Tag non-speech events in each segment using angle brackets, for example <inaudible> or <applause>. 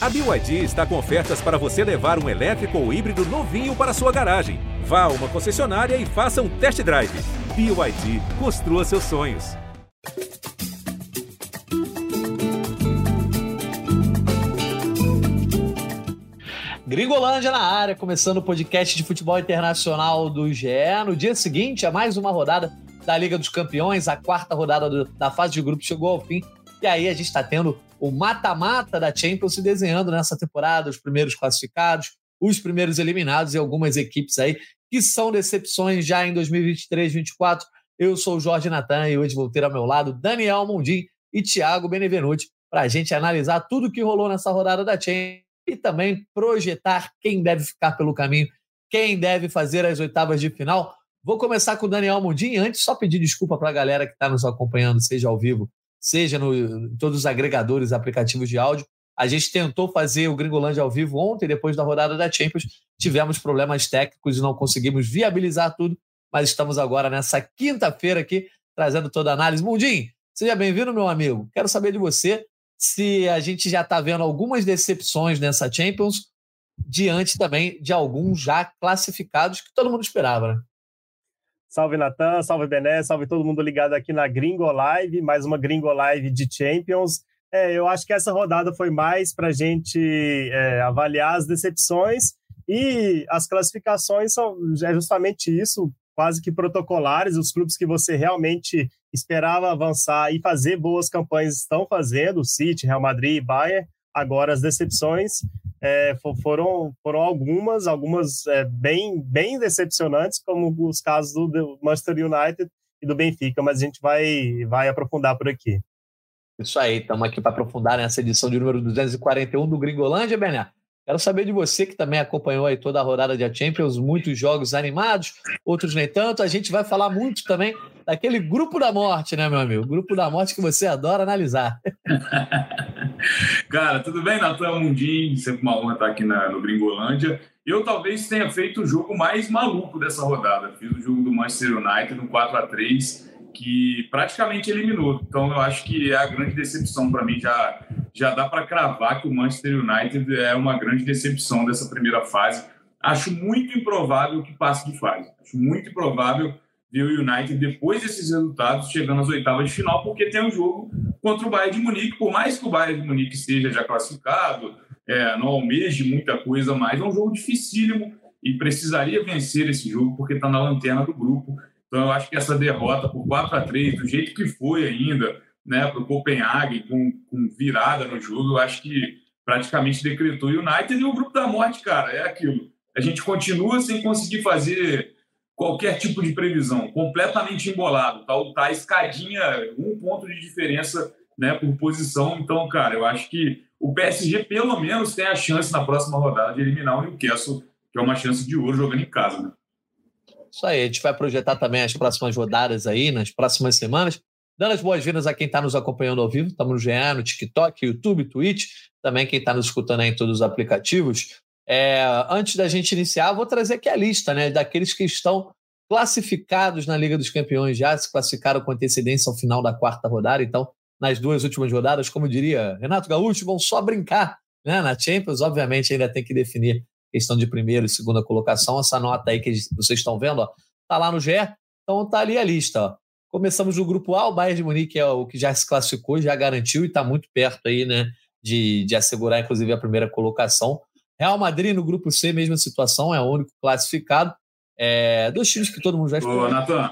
A BYD está com ofertas para você levar um elétrico ou híbrido novinho para sua garagem. Vá a uma concessionária e faça um test drive. BYD, construa seus sonhos. Gringolândia na área, começando o podcast de futebol internacional do GE. No dia seguinte, a mais uma rodada da Liga dos Campeões, a quarta rodada do, da fase de grupo chegou ao fim. E aí a gente está tendo o mata-mata da Champions se desenhando nessa temporada, os primeiros classificados, os primeiros eliminados e algumas equipes aí que são decepções já em 2023, 2024. Eu sou o Jorge Natan e hoje vou ter ao meu lado Daniel Mundim e Thiago Benevenuti para a gente analisar tudo o que rolou nessa rodada da Champions e também projetar quem deve ficar pelo caminho, quem deve fazer as oitavas de final. Vou começar com o Daniel Mundim. Antes, só pedir desculpa para a galera que está nos acompanhando, seja ao vivo, seja no, em todos os agregadores, aplicativos de áudio. A gente tentou fazer o Gringolândia ao vivo ontem, depois da rodada da Champions. Tivemos problemas técnicos e não conseguimos viabilizar tudo, mas estamos agora nessa quinta-feira aqui, trazendo toda a análise. Mundim, seja bem-vindo, meu amigo. Quero saber de você se a gente já está vendo algumas decepções nessa Champions, diante também de alguns já classificados que todo mundo esperava, né? Salve Natan, salve Bené, salve todo mundo ligado aqui na Gringo Live, mais uma Gringo Live de Champions. É, eu acho que essa rodada foi mais para a gente é, avaliar as decepções e as classificações são é justamente isso, quase que protocolares. Os clubes que você realmente esperava avançar e fazer boas campanhas estão fazendo, City, Real Madrid Bayern. Agora as decepções é, foram, foram algumas, algumas é, bem, bem decepcionantes, como os casos do, Manchester United e do Benfica, mas a gente vai, vai aprofundar por aqui. Isso aí, estamos aqui para aprofundar nessa edição de número 241 do Gringolândia, Bené. Quero saber de você que também acompanhou aí toda a rodada de Champions, muitos jogos animados, outros nem tanto. A gente vai falar muito também daquele grupo da morte, né, meu amigo? Grupo da morte que você adora analisar. <laughs> Cara, tudo bem, Natan Mundim? Sempre uma honra estar aqui na, no Gringolândia. Eu talvez tenha feito o jogo mais maluco dessa rodada. Fiz o jogo do Manchester United no 4 a 3 que praticamente eliminou. Então eu acho que é a grande decepção para mim. Já, já dá para cravar que o Manchester United é uma grande decepção dessa primeira fase. Acho muito improvável que passe de fase. Acho muito improvável ver o United, depois desses resultados, chegando às oitavas de final, porque tem um jogo contra o Bayern de Munique. Por mais que o Bayern de Munique esteja já classificado, é, não almeje muita coisa mais, é um jogo dificílimo e precisaria vencer esse jogo porque está na lanterna do grupo. Então, eu acho que essa derrota por 4 a 3 do jeito que foi ainda, né, para o Copenhague, com, com, virada no jogo, eu acho que praticamente decretou o United e o grupo da morte, cara, é aquilo. A gente continua sem conseguir fazer qualquer tipo de previsão, completamente embolado, tá, tá escadinha, um ponto de diferença né, por posição. Então, cara, eu acho que o PSG pelo menos tem a chance na próxima rodada de eliminar o Newcastle, que é uma chance de ouro jogando em casa. Né? Isso aí, a gente vai projetar também as próximas rodadas aí, nas próximas semanas. Dando as boas-vindas a quem está nos acompanhando ao vivo. Estamos no GE, no TikTok, YouTube, Twitch. Também quem está nos escutando aí em todos os aplicativos. É, antes da gente iniciar, vou trazer aqui a lista né, daqueles que estão classificados na Liga dos Campeões, já se classificaram com antecedência ao final da quarta rodada. Então, nas duas últimas rodadas, como diria Renato Gaúcho, vão só brincar né, na Champions. Obviamente, ainda tem que definir questão de primeira e segunda colocação. Essa nota aí que vocês estão vendo, ó, tá lá no GE. Então tá ali a lista. Ó. Começamos no grupo A, o Bayern de Munique é o que já se classificou, já garantiu e está muito perto aí, né, de, de assegurar, inclusive, a primeira colocação. Real Madrid no grupo C, mesma situação, é o único classificado. É, dois times que todo mundo já esperou. Ô, Natan,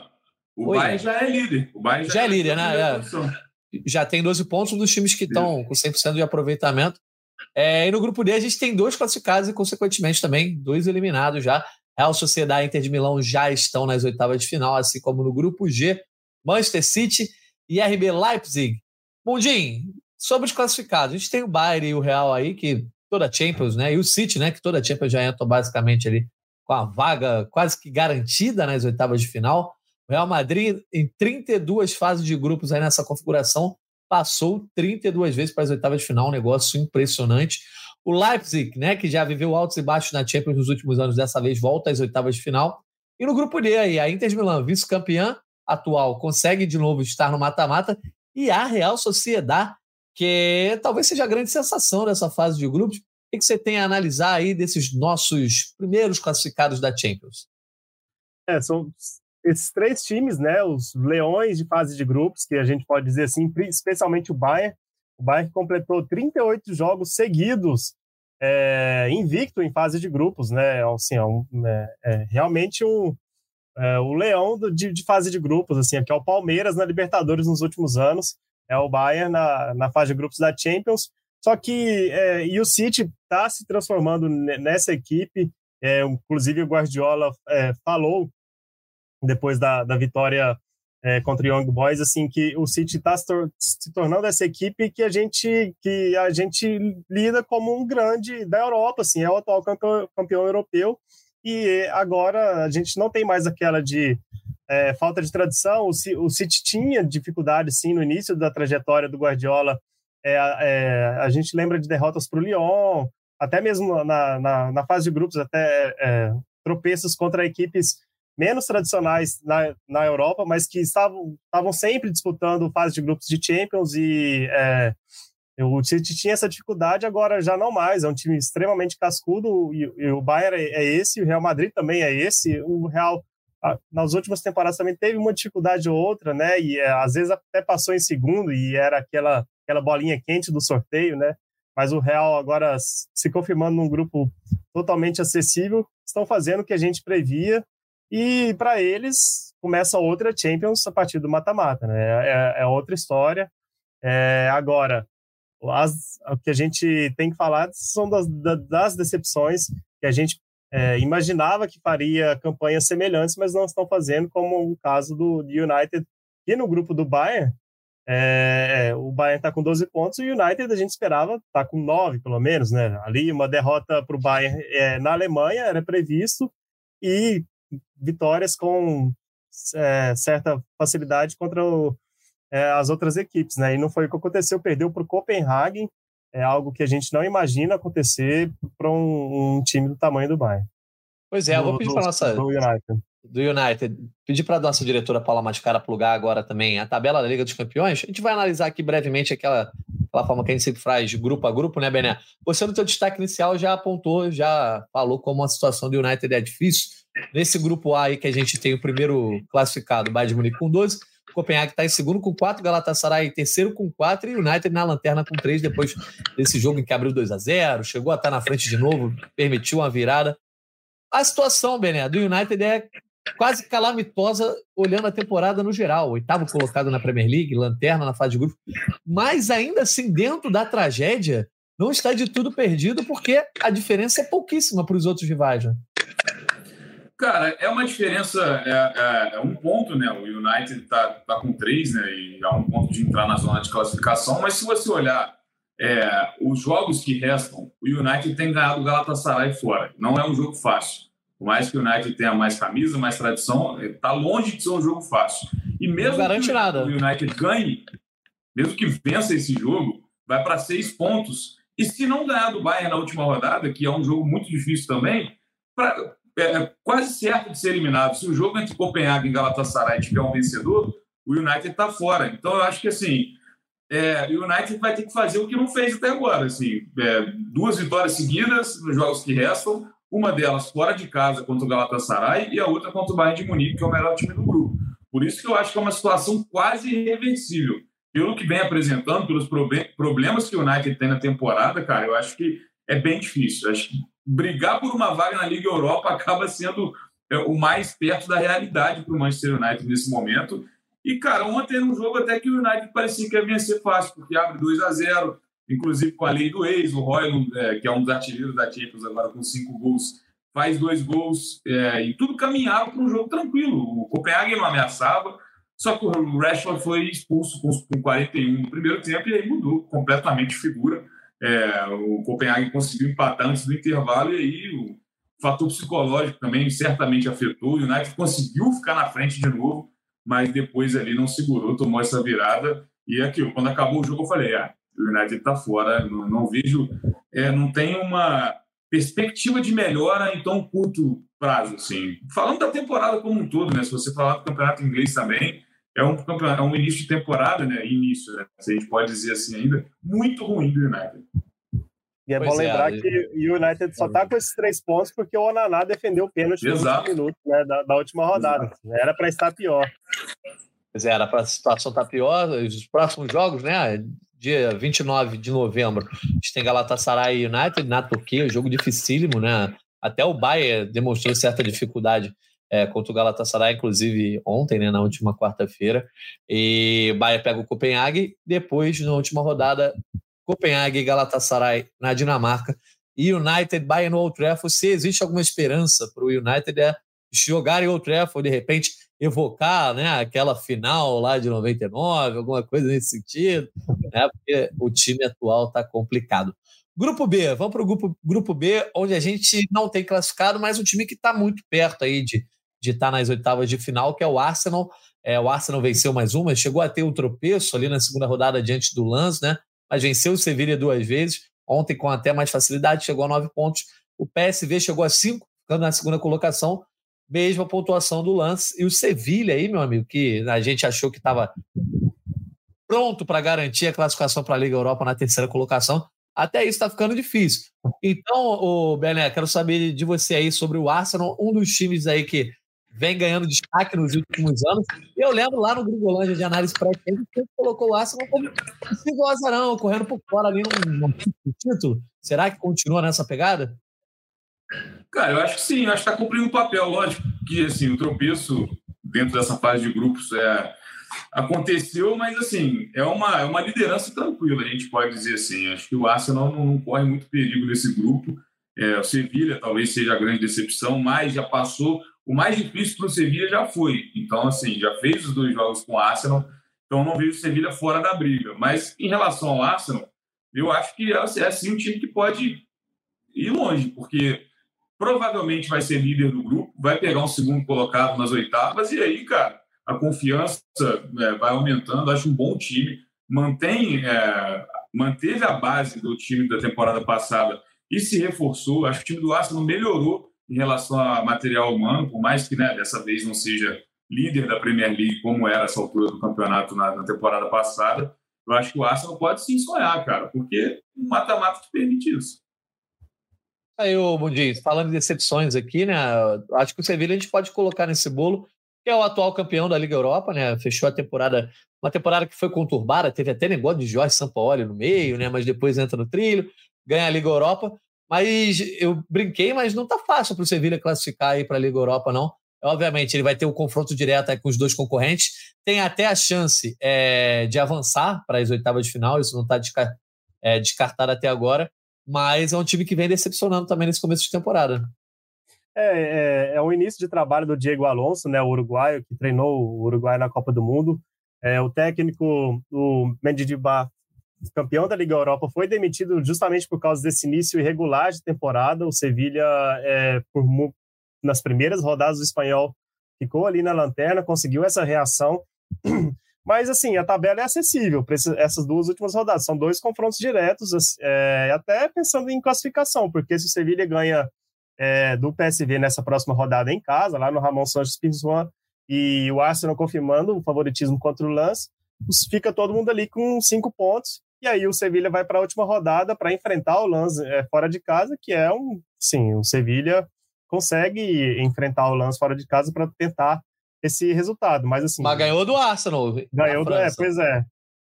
o Oi, Bayern já é líder. O Bayern já, já é, é líder, né? É. Já tem 12 pontos, um dos times que estão com 100% de aproveitamento. É, e no grupo D a gente tem dois classificados e, consequentemente, também dois eliminados já. Real Sociedade e Inter de Milão já estão nas oitavas de final, assim como no grupo G, Manchester City e RB Leipzig. Mundim, sobre os classificados, a gente tem o Bayern e o Real aí, que toda a Champions, né? E o City, né? Que toda a Champions já entrou basicamente ali com a vaga quase que garantida nas oitavas de final. O Real Madrid, em 32 fases de grupos aí nessa configuração, passou 32 vezes para as oitavas de final, um negócio impressionante. O Leipzig, né, que já viveu altos e baixos na Champions nos últimos anos, dessa vez volta às oitavas de final. E no grupo D aí, a Inter de Milão, vice-campeã atual, consegue de novo estar no mata-mata. E a Real Sociedade, que talvez seja a grande sensação dessa fase de grupos. O que você tem a analisar aí desses nossos primeiros classificados da Champions? É, são esses três times, né, os leões de fase de grupos, que a gente pode dizer assim, especialmente o Bayern. O Bayern completou 38 jogos seguidos é, invicto em fase de grupos, né? Assim, é, um, é, é realmente um, é, o leão do, de, de, fase de grupos, assim, que é o Palmeiras na Libertadores nos últimos anos, é o Bayern na, na fase de grupos da Champions. Só que é, e o City está se transformando nessa equipe. É, inclusive o Guardiola falou depois da, da vitória é, contra o Young Boys, assim, que o City está se, tor se, tornando essa equipe que a gente que a gente lida como um grande da Europa, assim, é o atual campeão, campeão europeu e agora a gente não tem mais aquela de é, falta de tradição. O, o City tinha dificuldade, sim, no início da trajetória do Guardiola. É, é, a gente lembra de derrotas para o Lyon, até mesmo na, na, na, fase de grupos, até é, tropeços contra equipes menos tradicionais na, na Europa, mas que estavam, estavam sempre disputando fase de grupos de Champions e é, o City tinha essa dificuldade, agora já não mais. É um time extremamente cascudo e, e o Bayern é, é esse, o Real Madrid também é esse. O Real nas últimas temporadas também teve uma dificuldade ou outra, né? E é, às vezes até passou em segundo e era aquela aquela bolinha quente do sorteio, né? Mas o Real agora se confirmando num grupo totalmente acessível, estão fazendo o que a gente previa e para eles começa outra Champions a partir do mata-mata, né? É, é, outra história. É, agora, as, o que a gente tem que falar são das, das decepções que a gente é, imaginava que faria campanhas semelhantes, mas não estão fazendo, como o caso do, United. E no grupo do Bayern, é, o Bayern está com 12 pontos, e o United a gente esperava estar tá com 9, pelo menos, né? Ali, uma derrota para o Bayern é, na Alemanha era previsto, e vitórias com é, certa facilidade contra o, é, as outras equipes, né? E não foi o que aconteceu, perdeu para o Copenhagen, é algo que a gente não imagina acontecer para um, um, time do tamanho do Bayern. Pois é, eu vou pedir para nossa do United. Do United. Pedir para a nossa diretora Paula Mascara plugar agora também a tabela da Liga dos Campeões. A gente vai analisar aqui brevemente aquela, aquela forma que a gente sempre faz grupo a grupo, né, Bené? Você no seu destaque inicial já apontou, já falou como a situação do United é difícil. Nesse grupo A aí que a gente tem o primeiro classificado, Bayern de Munique com 12, Copenhague está em segundo com 4, Galatasaray em terceiro com 4 e United na lanterna com 3 depois desse jogo em que abriu 2 a 0 chegou a estar na frente de novo, permitiu uma virada. A situação, Bené, do United é quase calamitosa olhando a temporada no geral. Oitavo colocado na Premier League, lanterna na fase de grupo. Mas ainda assim, dentro da tragédia, não está de tudo perdido porque a diferença é pouquíssima para os outros rivais. Né? Cara, é uma diferença, é, é, é, um ponto, né? O United tá, tá com três, né? E é um ponto de entrar na zona de classificação. Mas se você olhar é, os jogos que restam, o United tem ganhado o Galatasaray fora. Não é um jogo fácil. Por mais que o United tenha mais camisa, mais tradição, está longe de ser um jogo fácil. E mesmo que nada. o United ganhe, mesmo que vença esse jogo, vai para seis pontos. E se não ganhar do Bayern na última rodada, que é um jogo muito difícil também, pra, é, é, quase certo de ser eliminado. Se o jogo entre Copenhague e Galatasaray tiver um vencedor, o United está fora. Então, eu acho que assim, é, o United vai ter que fazer o que não fez até agora. Assim, é, duas vitórias seguidas nos jogos que restam, uma delas fora de casa contra o Galatasaray e a outra contra o Bayern de Munique, que é o melhor time do grupo. Por isso que eu acho que é uma situação quase irreversível. Pelo que vem apresentando, pelos problemas que o United tem na temporada, cara, eu acho que é bem difícil. Acho que brigar por uma vaga na Liga Europa <laughs> acaba sendo é, o mais perto da realidade para o Manchester United nesse momento. E, cara, ontem no jogo até que o United parecia que ia vencer fácil, porque abre 2 a 0 inclusive com a lei do ex, o Royland, é, que é um dos artilheiros da Champions agora com cinco gols, faz dois gols é, e tudo caminhava para um jogo tranquilo. O Copenhague não ameaçava, só que o Rashford foi expulso com 41 no primeiro tempo e aí mudou completamente de figura. É, o Copenhague conseguiu empatar antes do intervalo e aí o fator psicológico também certamente afetou. O United conseguiu ficar na frente de novo, mas depois ali não segurou, tomou essa virada. E aquilo, quando acabou o jogo, eu falei: ah, o United está fora, não, não vejo, é, não tem uma perspectiva de melhora em tão curto prazo. Assim. Falando da temporada como um todo, né? se você falar do campeonato inglês também, é um, é um início de temporada, né? Início, né? Se a gente pode dizer assim ainda, muito ruim do United. E é pois bom é, lembrar é, que o United só está com esses três pontos porque o Onaná defendeu o pênalti nos últimos minutos né, da, da, última rodada. Exato. Era para estar pior. Pois é, era para a situação estar tá pior. Os próximos jogos, né? Dia 29 de novembro, a gente tem Galatasaray e United na Turquia, jogo dificílimo, né? Até o Bayern demonstrou certa dificuldade é, contra o Galatasaray, inclusive ontem, né, na última quarta-feira. E Bayern pega o Copenhague. Depois, na última rodada, Copenhague e Galatasaray na Dinamarca. E United, Bayern no Old Trafford. Se existe alguma esperança para o United é jogar em Old Trafford, de repente evocar né, aquela final lá de 99, alguma coisa nesse sentido, né, porque o time atual está complicado. Grupo B, vamos para o grupo, grupo B, onde a gente não tem classificado, mas um time que está muito perto aí de de estar tá nas oitavas de final, que é o Arsenal. É, o Arsenal venceu mais uma, chegou a ter um tropeço ali na segunda rodada diante do Lance, né? Mas venceu o Sevilla duas vezes, ontem com até mais facilidade, chegou a nove pontos. O PSV chegou a cinco, ficando na segunda colocação, mesma pontuação do Lance. E o Sevilla aí, meu amigo, que a gente achou que estava pronto para garantir a classificação para a Liga Europa na terceira colocação, até isso está ficando difícil. Então, o Bené, quero saber de você aí sobre o Arsenal, um dos times aí que vem ganhando destaque nos últimos anos. Eu lembro lá no Gringolândia de análise pré-tempo que colocou o Arsenal como possível azarão, correndo por fora ali no, título. Será que continua nessa pegada? Cara, eu acho que sim, eu acho que está cumprindo o papel. Lógico que assim, o tropeço dentro dessa fase de grupos é, aconteceu, mas assim, é uma, é uma liderança tranquila, a gente pode dizer assim. Acho que o Arsenal não, não corre muito perigo nesse grupo. É, o Sevilha talvez seja a grande decepção, mas já passou o mais difícil para o Sevilha já foi. Então, assim, já fez os dois jogos com o Arsenal, então não vejo o Sevilha fora da briga. Mas em relação ao Arsenal, eu acho que é, é sim um time que pode ir longe, porque provavelmente vai ser líder do grupo, vai pegar um segundo colocado nas oitavas, e aí, cara, a confiança é, vai aumentando. Acho um bom time, mantém, é, manteve a base do time da temporada passada e se reforçou. Acho que o time do Arsenal melhorou em relação a material humano, por mais que né, dessa vez não seja líder da Premier League como era essa altura do campeonato na, na temporada passada, eu acho que o Arsenal pode sim sonhar, cara, porque o mata-mata te permite isso. Aí, ô Mundinho, falando de decepções aqui, né? Acho que o Sevilla a gente pode colocar nesse bolo, que é o atual campeão da Liga Europa, né? Fechou a temporada, uma temporada que foi conturbada, teve até negócio de Jorge Sampaoli no meio, né? Mas depois entra no trilho, ganha a Liga Europa. Mas eu brinquei, mas não está fácil para o Sevilha classificar aí para a Liga Europa, não. Obviamente, ele vai ter o um confronto direto com os dois concorrentes. Tem até a chance é, de avançar para as oitavas de final, isso não está desca é, descartado até agora. Mas é um time que vem decepcionando também nesse começo de temporada. É, é, é o início de trabalho do Diego Alonso, né, o uruguaio, que treinou o Uruguai na Copa do Mundo. É, o técnico, o Mendidibá, campeão da Liga Europa, foi demitido justamente por causa desse início irregular de temporada. O Sevilha, é, por, nas primeiras rodadas do espanhol, ficou ali na lanterna, conseguiu essa reação. <clears throat> Mas, assim, a tabela é acessível para essas duas últimas rodadas. São dois confrontos diretos, é, até pensando em classificação, porque se o Sevilha ganha é, do PSV nessa próxima rodada em casa, lá no Ramon Santos Pizjuan, e o Arsenal confirmando o favoritismo contra o Lance, fica todo mundo ali com cinco pontos e aí o Sevilha vai para a última rodada para enfrentar o Lance é, fora de casa, que é um, sim, o Sevilha consegue enfrentar o Lance fora de casa para tentar esse resultado, mas assim. Mas ganhou do Arsenal. Ganhou do, é, pois é.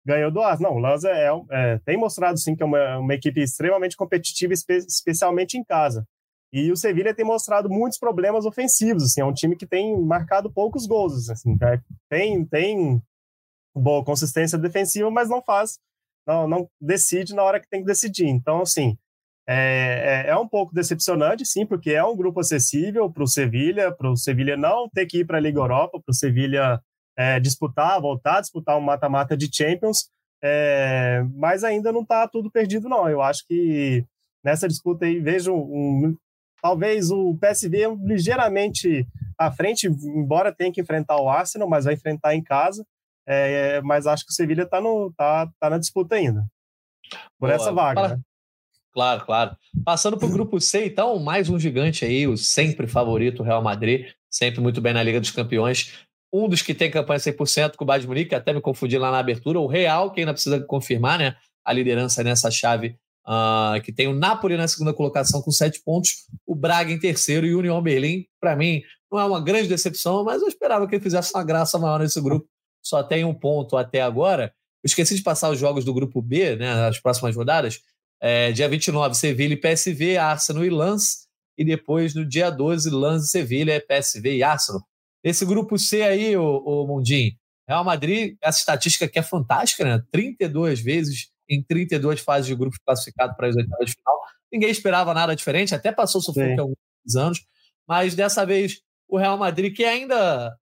Ganhou do Arsenal. Não, o Lance é, é, tem mostrado sim que é uma, uma equipe extremamente competitiva, espe especialmente em casa. E o Sevilha tem mostrado muitos problemas ofensivos, assim, é um time que tem marcado poucos gols, assim, é, tem tem boa consistência defensiva, mas não faz não, não decide na hora que tem que decidir. Então, assim, é, é, é um pouco decepcionante, sim, porque é um grupo acessível para o Sevilha, para o Sevilha não ter que ir para a Liga Europa, para o Sevilha é, disputar, voltar a disputar um mata-mata de Champions, é, mas ainda não está tudo perdido, não. Eu acho que nessa disputa aí vejo um, talvez o PSV ligeiramente à frente, embora tenha que enfrentar o Arsenal, mas vai enfrentar em casa. É, mas acho que o Sevilha está tá, tá na disputa ainda. Por Boa. essa vaga, Para... né? Claro, claro. Passando para o grupo C, então, mais um gigante aí, o sempre favorito Real Madrid, sempre muito bem na Liga dos Campeões. um dos que tem campanha 100% com o Bayern de Munique, até me confundi lá na abertura, o Real, que ainda precisa confirmar né, a liderança nessa chave, uh, que tem o Napoli na segunda colocação com sete pontos, o Braga em terceiro e o União Berlim, para mim, não é uma grande decepção, mas eu esperava que ele fizesse uma graça maior nesse grupo, só tem um ponto até agora. Eu esqueci de passar os jogos do grupo B, né, as próximas rodadas, é, dia 29, Sevilha e PSV, Arsenal e Lens, e depois no dia 12, Lens e Sevilha, PSV e Arsenal. Esse grupo C aí, o, o Mundim, Real Madrid, essa estatística que é fantástica, né? 32 vezes em 32 fases de grupos classificados para as oitavas de final. Ninguém esperava nada diferente, até passou sofrer alguns anos, mas dessa vez o Real Madrid, que ainda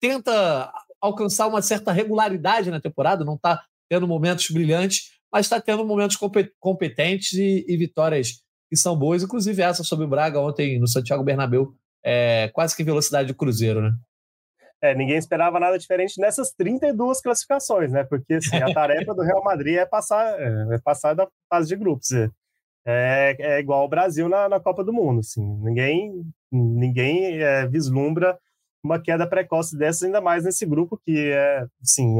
tenta alcançar uma certa regularidade na temporada, não está tendo momentos brilhantes, mas está tendo momentos competentes e, e, vitórias que são boas, inclusive essa sobre o Braga ontem no Santiago Bernabéu, é, quase que velocidade de cruzeiro, né? É, ninguém esperava nada diferente nessas 32 classificações, né? Porque assim, a tarefa do Real Madrid é passar, é, é passar da fase de grupos. É, é, é igual o Brasil na, na, Copa do Mundo. Assim, ninguém ninguém é, vislumbra uma queda precoce dessas, ainda mais nesse grupo que é, assim,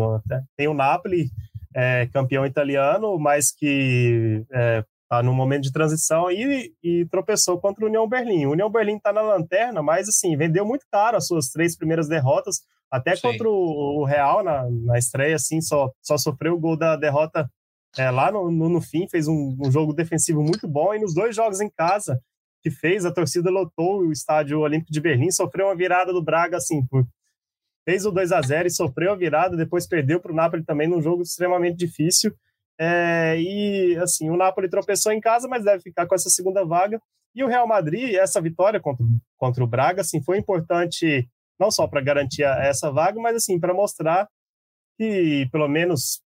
tem o Napoli, é, campeão italiano, mas que é, tá no momento de transição e, e tropeçou contra o União Berlim. O União Berlim está na lanterna, mas assim, vendeu muito caro as suas três primeiras derrotas, até Sim. contra o, o Real na, na estreia, assim, só, só sofreu o gol da derrota é, lá no, no, no, fim, fez um, um, jogo defensivo muito bom, e nos dois jogos em casa que fez, a torcida lotou o estádio Olímpico de Berlim, sofreu uma virada do Braga, assim, por, fez o 2 a 0 e sofreu a virada, depois perdeu para o Napoli também num jogo extremamente difícil, é, e assim, o Napoli tropeçou em casa, mas deve ficar com essa segunda vaga. E o Real Madrid, essa vitória contra, contra o Braga, assim, foi importante não só para garantir essa vaga, mas assim, para mostrar que, pelo menos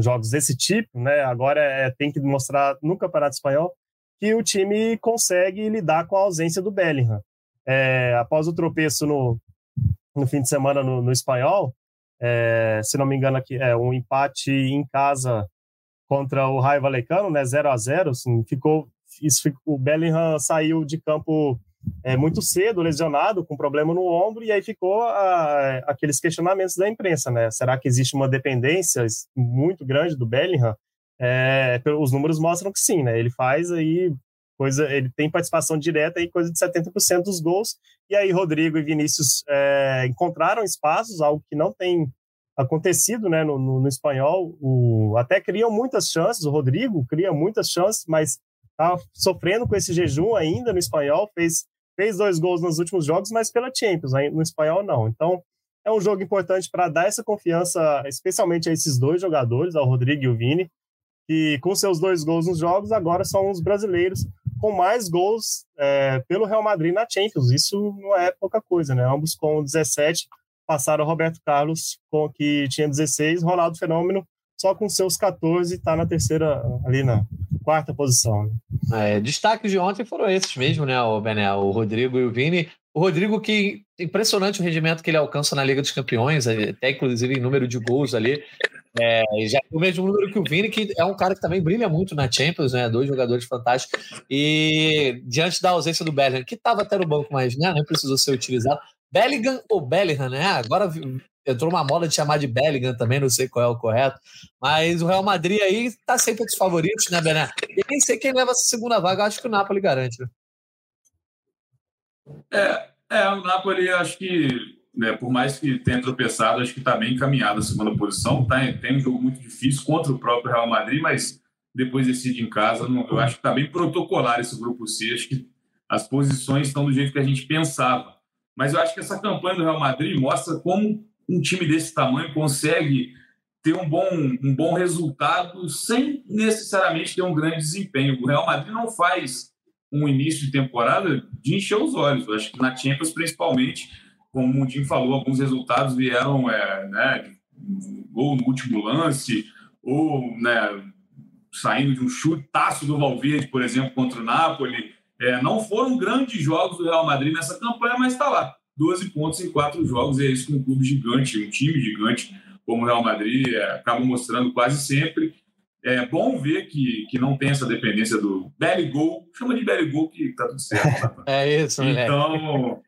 jogos desse tipo, né, agora é, tem que mostrar no Campeonato Espanhol que o time consegue lidar com a ausência do Bellingham. É, após o tropeço no, no fim de semana no, no Espanhol, é, se não me engano aqui, é um empate em casa contra o Raio Valecano, né, 0 a 0 assim, ficou, isso, o Bellingham saiu de campo é, muito cedo, lesionado, com problema no ombro, e aí ficou a, aqueles questionamentos da imprensa, né? Será que existe uma dependência muito grande do Bellingham? É, os números mostram que sim, né? Ele faz aí coisa, ele tem participação direta em coisa de 70% dos gols, e aí Rodrigo e Vinícius é, encontraram espaços, algo que não tem acontecido né, no, no, no espanhol. O, até criam muitas chances, o Rodrigo cria muitas chances, mas está sofrendo com esse jejum ainda no espanhol. Fez, fez dois gols nos últimos jogos, mas pela Champions, no espanhol não. Então é um jogo importante para dar essa confiança, especialmente a esses dois jogadores, ao Rodrigo e o Vini, que com seus dois gols nos jogos agora são os brasileiros com mais gols é, pelo Real Madrid na Champions. Isso não é pouca coisa, né? Ambos com 17 passaram o Roberto Carlos, com, que tinha 16, Ronaldo Fenômeno, só com seus 14, está na terceira, ali na quarta posição. Né? É, destaques de ontem foram esses mesmo, né, o Bené, o Rodrigo e o Vini. O Rodrigo, que impressionante o rendimento que ele alcança na Liga dos Campeões, até inclusive em número de gols ali. É, já o mesmo número que o Vini, que é um cara que também brilha muito na Champions, né? Dois jogadores fantásticos. E diante da ausência do Bellingham, que estava até no banco, mas né, precisou ser utilizado, Bellingham ou Bellingham, né? Agora entrou uma moda de chamar de Bellingham também, não sei qual é o correto. Mas o Real Madrid aí tá sempre entre os favoritos, né, Bené? E nem sei quem leva essa segunda vaga, acho que o Napoli garante. Né? É, é, o Napoli acho que, né, por mais que tenha tropeçado, acho que está bem encaminhado a segunda posição. Tá, tem um jogo muito difícil contra o próprio Real Madrid, mas depois decide em casa. eu acho que está bem protocolar esse grupo C. Acho que as posições estão do jeito que a gente pensava. Mas eu acho que essa campanha do Real Madrid mostra como um time desse tamanho consegue ter um bom, um bom resultado sem necessariamente ter um grande desempenho. O Real Madrid não faz um início de temporada de encher os olhos. Eu acho que na Champions, principalmente, como o Mundinho falou, alguns resultados vieram é, né, gol no último lance, ou né, saindo de um chutaço do Valverde, por exemplo, contra o Napoli. É, não foram grandes jogos do Real Madrid nessa campanha, mas está lá. 12 pontos em quatro jogos, e é isso que um clube gigante, um time gigante como o Real Madrid é, acaba mostrando quase sempre. É bom ver que, que não tem essa dependência do belly goal, chama de belly goal que tá tudo certo. <laughs> é isso, Então,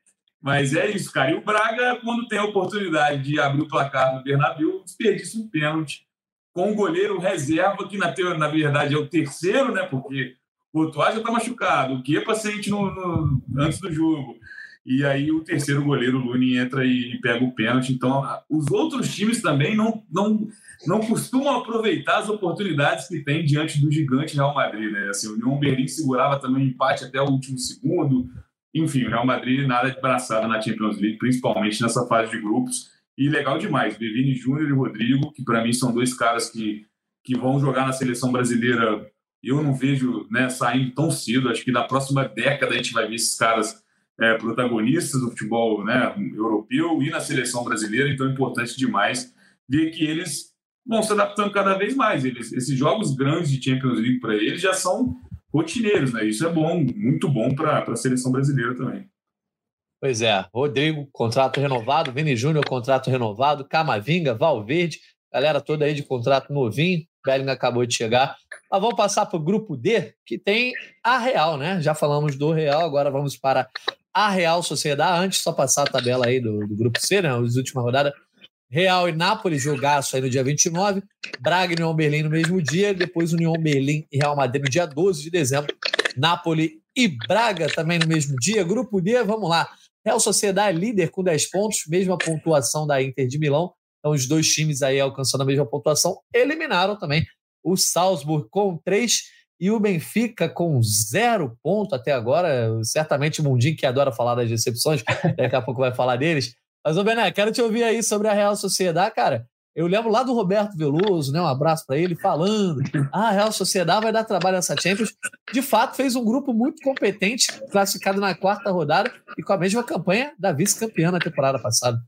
Mas é isso, cara. E o Braga, quando tem a oportunidade de abrir o placar no Bernabéu, desperdiça um pênalti com o goleiro reserva, que na, teoria, na verdade é o terceiro, né? Porque o Courtois já está machucado, o Kepa sente no, no, antes do jogo. E aí o terceiro goleiro, o Luni, entra e, e pega o pênalti. Então, os outros times também não, não, não costumam aproveitar as oportunidades que tem diante do gigante Real Madrid, né? Assim, o União Berlim segurava também o empate até o último segundo, enfim, o Real Madrid nada de braçada na Champions League, principalmente nessa fase de grupos. E legal demais, Bevini Júnior e Rodrigo, que para mim são dois caras que, que vão jogar na seleção brasileira. Eu não vejo né, saindo tão cedo. Acho que na próxima década a gente vai ver esses caras é, protagonistas do futebol né, europeu e na seleção brasileira. Então é importante demais ver que eles vão se adaptando cada vez mais. Eles, esses jogos grandes de Champions League para eles já são rotineiros, né? Isso é bom, muito bom para a seleção brasileira também. Pois é, Rodrigo, contrato renovado, Vini Júnior, contrato renovado, Camavinga, Valverde, galera toda aí de contrato novinho, Bellingham acabou de chegar. Mas vamos passar para o grupo D, que tem a Real, né? Já falamos do Real, agora vamos para a Real Sociedade. Antes, só passar a tabela aí do, do grupo C, né? As últimas rodadas. Real e Nápoles, jogaço aí no dia 29, Braga e União Berlim no mesmo dia, depois União Berlim e Real Madrid no dia 12 de dezembro, Nápoles e Braga também no mesmo dia. Grupo D, vamos lá. Real Sociedade líder com 10 pontos, mesma pontuação da Inter de Milão. Então, os dois times aí alcançando a mesma pontuação, eliminaram também o Salzburg com 3 e o Benfica com zero ponto até agora. Certamente o Mundinho, que adora falar das decepções, daqui a pouco vai falar deles. Mas, ô Bené, quero te ouvir aí sobre a Real Sociedade, cara. Eu lembro lá do Roberto Veloso, né? Um abraço para ele, falando: ah, a Real Sociedade vai dar trabalho nessa Champions. De fato, fez um grupo muito competente, classificado na quarta rodada e com a mesma campanha da vice-campeã na temporada passada.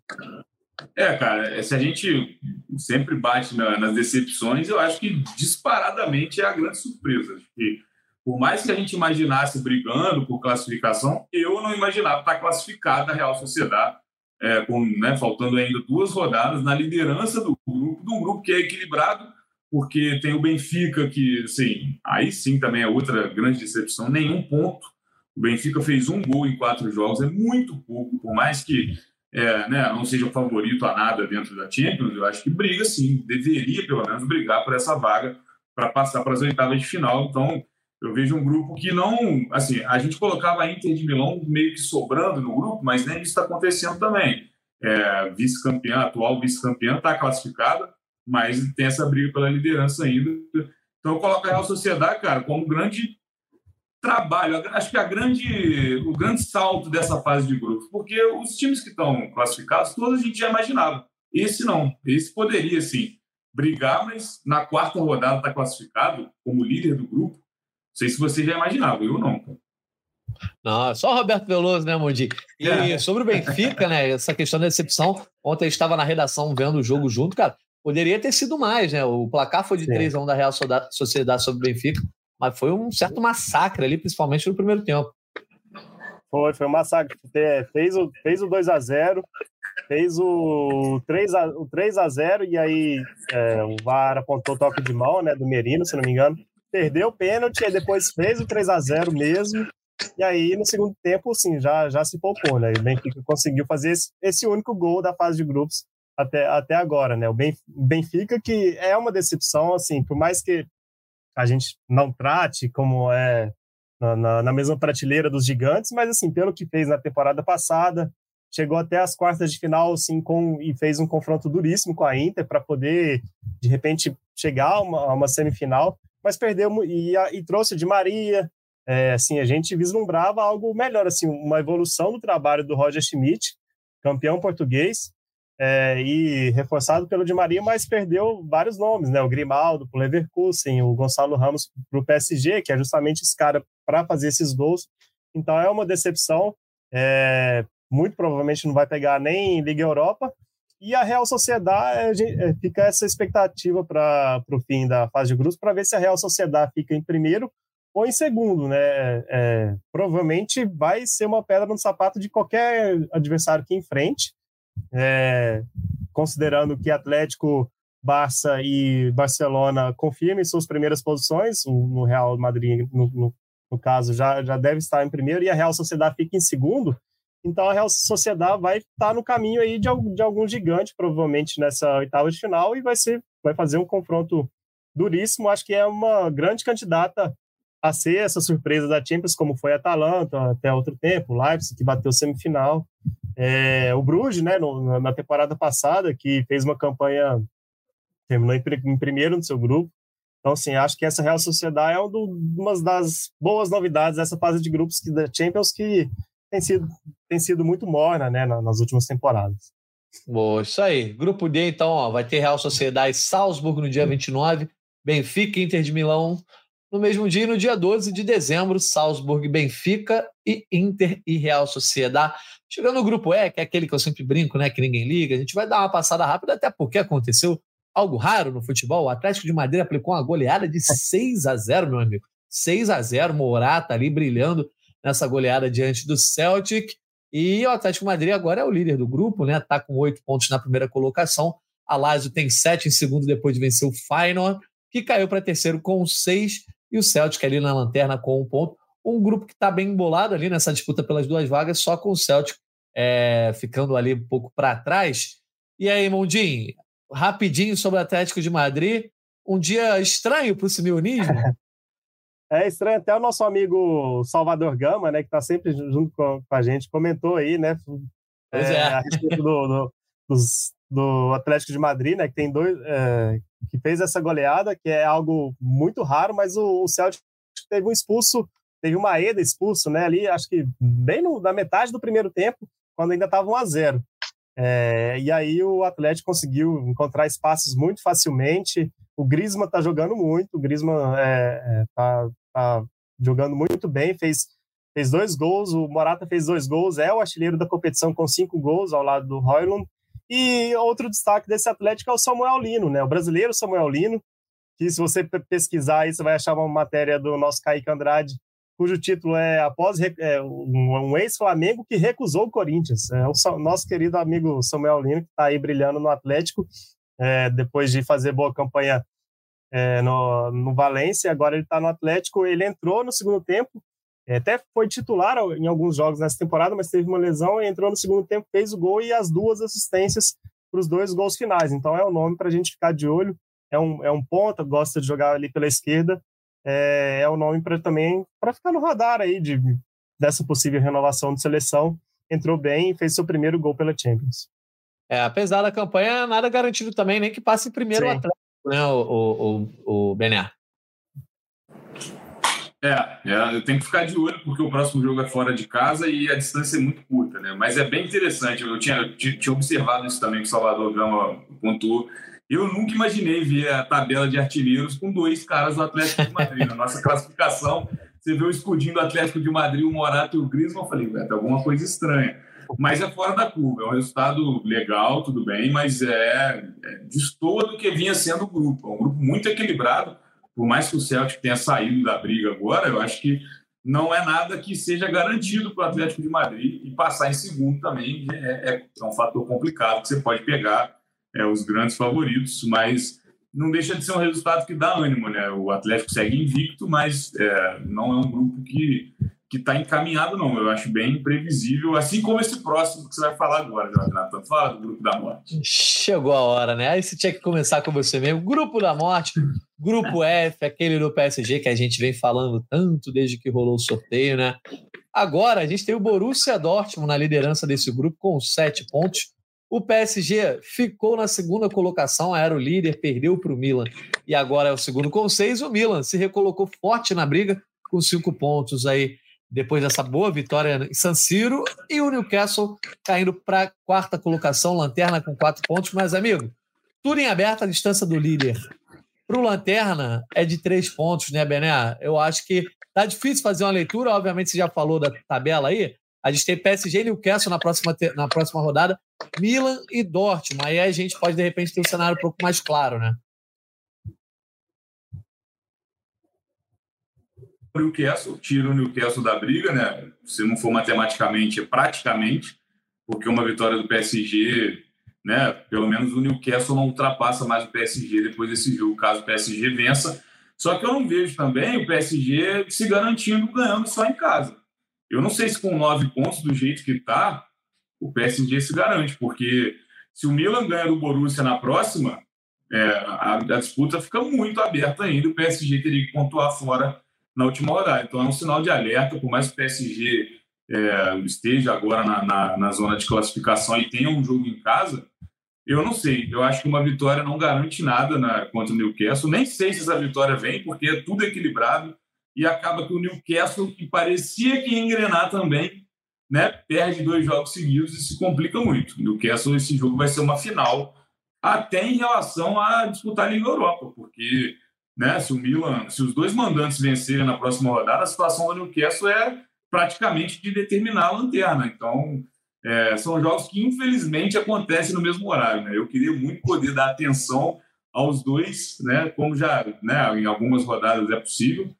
É, cara, se a gente sempre bate nas decepções, eu acho que disparadamente é a grande surpresa. Que por mais que a gente imaginasse brigando por classificação, eu não imaginava estar classificada a Real Sociedade é, com, né, faltando ainda duas rodadas, na liderança do grupo, de um grupo que é equilibrado, porque tem o Benfica, que, assim, aí sim também é outra grande decepção, nenhum ponto. O Benfica fez um gol em quatro jogos, é muito pouco, por mais que é, né, não seja o favorito a nada dentro da Champions, eu acho que briga sim, deveria pelo menos brigar por essa vaga para passar para as oitavas de final. Então, eu vejo um grupo que não. Assim, a gente colocava a Inter de Milão meio que sobrando no grupo, mas nem isso está acontecendo também. É, vice-campeã, atual vice-campeã, está classificada, mas tem essa briga pela liderança ainda. Então eu coloco a Real Sociedade, cara, como grande trabalho. Acho que a grande, o grande salto dessa fase de grupos, porque os times que estão classificados, todos a gente já imaginava. Esse não, esse poderia sim brigar, mas na quarta rodada está classificado como líder do grupo sei se você já imaginava, eu não. Não, só o Roberto Veloso, né, Mondi? E é. sobre o Benfica, né? Essa questão da decepção. Ontem eu estava na redação vendo o jogo junto, cara. Poderia ter sido mais, né? O placar foi de 3 a 1 da Real Sociedade sobre o Benfica, mas foi um certo massacre ali, principalmente no primeiro tempo. Foi, foi um massacre. Fez o, fez o 2 a 0 fez o 3 a, o 3 a 0 e aí é, o VAR apontou toque de mão, né, do Merino, se não me engano perdeu o pênalti, e depois fez o 3 a 0 mesmo. E aí, no segundo tempo, sim, já, já se poupou, né? O Benfica conseguiu fazer esse, esse único gol da fase de grupos até, até agora, né? O Benfica, que é uma decepção, assim, por mais que a gente não trate como é na, na, na mesma prateleira dos gigantes, mas, assim, pelo que fez na temporada passada, chegou até as quartas de final, assim, com, e fez um confronto duríssimo com a Inter para poder, de repente, chegar a uma, a uma semifinal mas perdeu e, e trouxe de Maria. É, assim, a gente vislumbrava algo melhor, assim, uma evolução do trabalho do Roger Schmidt, campeão português, é, e reforçado pelo Di Maria, mas perdeu vários nomes, né? O Grimaldo para o Leverkusen, o Gonçalo Ramos para o PSG, que é justamente esse cara para fazer esses gols. Então é uma decepção. É, muito provavelmente não vai pegar nem Liga Europa, e a Real Sociedade, é, fica essa expectativa para o fim da fase de grupos, para ver se a Real Sociedade fica em primeiro ou em segundo, né? É, provavelmente vai ser uma pedra no sapato de qualquer adversário que enfrente, é, considerando que Atlético, Barça e Barcelona confirmem suas primeiras posições, no Real Madrid, no, no, no caso, já, já deve estar em primeiro, e a Real Sociedade fica em segundo, Então a Real Sociedade vai estar tá no caminho aí de, de algum gigante, provavelmente nessa oitava de final, e vai ser vai fazer um confronto duríssimo. Acho que é uma grande candidata a ser essa surpresa da Champions, como foi a Atalanta até outro tempo, o Leipzig, que bateu semifinal. É, o Bruges, né, no, na temporada passada, que fez uma campanha, terminou em, em, primeiro no seu grupo. Então, assim, acho que essa Real Sociedade é um uma das boas novidades dessa fase de grupos que, da Champions que tem sido, tem sido muito morna né, nas últimas temporadas. Boa, isso aí. Grupo D, então, ó, vai ter Real Sociedade Salzburg no dia 29, Benfica Inter de Milão no mesmo dia, no dia 12 de dezembro, Salzburg, Benfica e Inter e Real Sociedade. Chegando no grupo E, que é aquele que eu sempre brinco, né, que ninguém liga, a gente vai dar uma passada rápida, até porque aconteceu algo raro no futebol. O Atlético de Madrid aplicou uma goleada de 6 a 0, meu amigo. 6 a 0, Morata ali brilhando nessa goleada diante do Celtic. E o Atlético Madrid agora é o líder do grupo, né? Tá com oito pontos na primeira colocação. A Lazio tem sete em segundo depois de vencer o Feyenoord, que caiu para terceiro com seis e o Celtic ali na lanterna com um ponto. Um grupo que está bem embolado ali nessa disputa pelas duas vagas, só com o Celtic é, ficando ali um pouco para trás. E aí, Mondinho, rapidinho sobre o Atlético de Madrid. Um dia estranho para o simeonismo? <laughs> É estranho, até o nosso amigo Salvador Gama, né, que está sempre junto com, a gente, comentou aí, né, pois é, é. a respeito do, do, dos, do Atlético de Madrid, né, que tem dois, é, que fez essa goleada, que é algo muito raro, mas o, o Celtic teve um expulso, teve uma Eda expulso, né, ali, acho que bem no, na metade do primeiro tempo, quando ainda estava 1 a 0 é, e aí o Atlético conseguiu encontrar espaços muito facilmente. O Griezmann está jogando muito, o Griezmann está é, é, tá, tá jogando muito bem, fez, fez dois gols, o Morata fez dois gols, é o artilheiro da competição com cinco gols ao lado do Roylund. E outro destaque desse Atlético é o Samuel Lino, né? O brasileiro Samuel Lino, que se você pesquisar aí, você vai achar uma matéria do nosso Kaique Andrade, cujo título é após é, um, ex-Flamengo que recusou o Corinthians. É o nosso querido amigo Samuel Lino, que está aí brilhando no Atlético, é, depois de fazer boa campanha é, no, no Valência, agora ele está no Atlético. Ele entrou no segundo tempo, é, até foi titular em alguns jogos nessa temporada, mas teve uma lesão e entrou no segundo tempo, fez o gol e as duas assistências para os dois gols finais. Então é o nome para a gente ficar de olho. É um, é um ponta, gosta de jogar ali pela esquerda. É, é o nome para também para ficar no radar aí de, dessa possível renovação de seleção. Entrou bem e fez seu primeiro gol pela Champions. É, apesar da campanha, nada garantido também, nem que passe primeiro Sim. o Atlético, né, o, o, o, o Bené. É, é, eu tenho que ficar de olho porque o próximo jogo é fora de casa e a distância é muito curta, né? Mas é bem interessante. Eu tinha, tinha observado isso também que o Salvador Gama pontuou. Eu nunca imaginei ver a tabela de artilheiros com dois caras do Atlético de Madrid. Na nossa classificação, você vê o escudinho do Atlético de Madrid, o Morato e o Griezmann. Eu falei, tem alguma coisa estranha. Mas é fora da curva, é um resultado legal, tudo bem, mas é, é destoa do que vinha sendo o grupo. É um grupo muito equilibrado por mais que o Celtic tenha saído da briga agora, eu acho que não é nada que seja garantido para o Atlético de Madrid e passar em segundo também é, é, é um fator complicado que você pode pegar é, os grandes favoritos, mas não deixa de ser um resultado que dá ânimo, né? O Atlético segue invicto, mas é, não é um grupo que que está encaminhado, não. Eu acho bem previsível, assim como esse próximo que você vai falar agora, Jonathan. Fala do Grupo da Morte. Chegou a hora, né? Aí você tinha que começar com você mesmo. Grupo da Morte, Grupo <laughs> F, aquele do PSG que a gente vem falando tanto desde que rolou o sorteio, né? Agora a gente tem o Borussia Dortmund na liderança desse grupo com sete pontos. O PSG ficou na segunda colocação, era o líder, perdeu para o Milan e agora é o segundo com seis. O Milan se recolocou forte na briga com cinco pontos aí depois dessa boa vitória em San Siro, e o Newcastle caindo para a quarta colocação, lanterna com quatro pontos. Mas, amigo, tudo em aberto a distância do líder. Para o Lanterna é de três pontos, né, Bené? Eu acho que tá difícil fazer uma leitura. Obviamente, você já falou da tabela aí. A gente tem PSG e Newcastle na próxima, na próxima rodada, Milan e Dortmund. Aí a gente pode, de repente, ter um cenário um pouco mais claro, né? o Newcastle, tira o Newcastle da briga, né? Se não for matematicamente, é praticamente, porque uma vitória do PSG, né? Pelo menos o Newcastle não ultrapassa mais o PSG depois desse jogo, caso o PSG vença. Só que eu não vejo também o PSG se garantindo ganhando só em casa. Eu não sei se com nove pontos do jeito que está, o PSG se garante, porque se o Milan ganha do Borussia na próxima, é, a, a, disputa fica muito aberta ainda. O PSG teria que pontuar fora na última rodada. Então é um sinal de alerta, por mais que o PSG é, esteja agora na, na, na, zona de classificação e tenha um jogo em casa, eu não sei. Eu acho que uma vitória não garante nada na, contra o Newcastle. Nem sei se essa vitória vem, porque é tudo equilibrado e acaba que o Newcastle, que parecia que ia engrenar também, né, perde dois jogos seguidos e se complica muito. O Newcastle, esse jogo vai ser uma final, até em relação a disputar a Liga Europa, porque né, se o Milan, se os dois mandantes vencerem na próxima rodada, a situação do Newcastle é praticamente de determinar a lanterna. Então, é, são jogos que infelizmente acontecem no mesmo horário. Né? Eu queria muito poder dar atenção aos dois, né, como já né, em algumas rodadas é possível,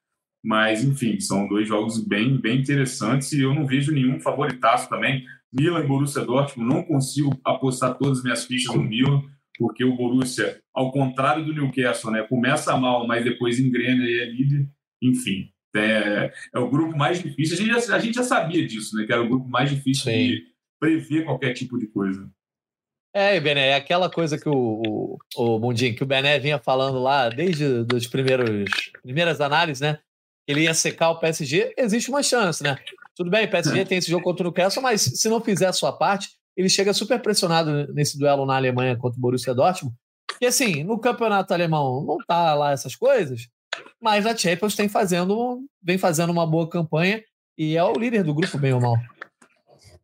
mas, enfim, são dois jogos bem, bem interessantes e eu não vejo nenhum favoritaço também. Milan e Borussia Dortmund, não consigo apostar todas as minhas fichas no Milan, porque o Borussia, ao contrário do Newcastle, né, começa mal, mas depois engrena e é líder. Enfim, é, é, o grupo mais difícil. A gente, já, a gente já sabia disso, né, que era o grupo mais difícil Sim. de prever qualquer tipo de coisa. É, Bené, é aquela coisa que o, o, o Mundinho, que o Bené vinha falando lá desde as primeiras análises, né? Ele ia secar o PSG, existe uma chance, né? Tudo bem, o PSG tem esse jogo contra o Newcastle, mas se não fizer a sua parte, ele chega super pressionado nesse duelo na Alemanha contra o Borussia Dortmund. E assim, no campeonato alemão não tá lá essas coisas, mas a Champions tem fazendo, vem fazendo uma boa campanha e é o líder do grupo, bem ou mal.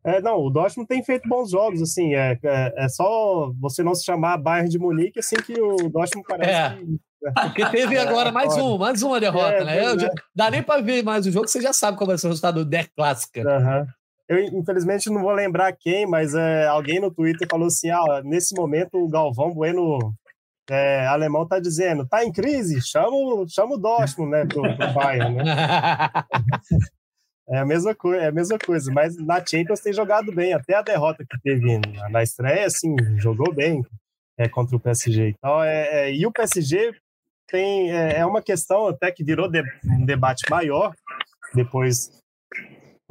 É, não, o Dortmund tem feito bons jogos, assim, é, é, é, só você não se chamar Bayern de Munique, assim que o Dortmund parece é. que porque teve agora <laughs> mais um, mais uma derrota, é, né? É. Dá nem para ver mais o jogo, você já sabe qual vai ser o resultado do Der Clássica. Uhum. Eu, infelizmente, não vou lembrar quem, mas é, alguém no Twitter falou assim: ah, nesse momento o Galvão Bueno é, alemão tá dizendo, tá em crise, chama, chama o Dortmund, né, pro, pro Bayern, né? <laughs> É a mesma coisa, é a mesma coisa, mas na Champions tem jogado bem, até a derrota que teve na estreia, assim, jogou bem é, contra o PSG. Então, é, é, e o PSG tem é, é uma questão até que virou de, um debate maior depois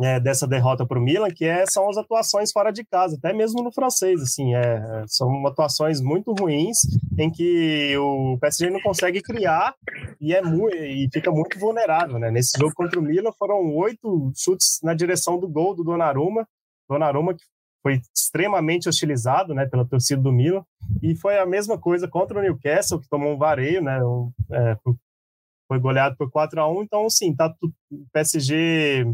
é, dessa derrota para o Milan, que é, são as atuações fora de casa, até mesmo no francês, assim, é, são atuações muito ruins em que o PSG não consegue criar e é muito, e fica muito vulnerável, né? Nesse jogo contra o Milan foram oito chutes na direção do gol do Donnarumma, Donnarumma que foi extremamente hostilizado né, pela torcida do Milan, e foi a mesma coisa contra o Newcastle, que tomou um vareio, né, um, é, foi goleado por 4 a 1 então, sim, tá, o PSG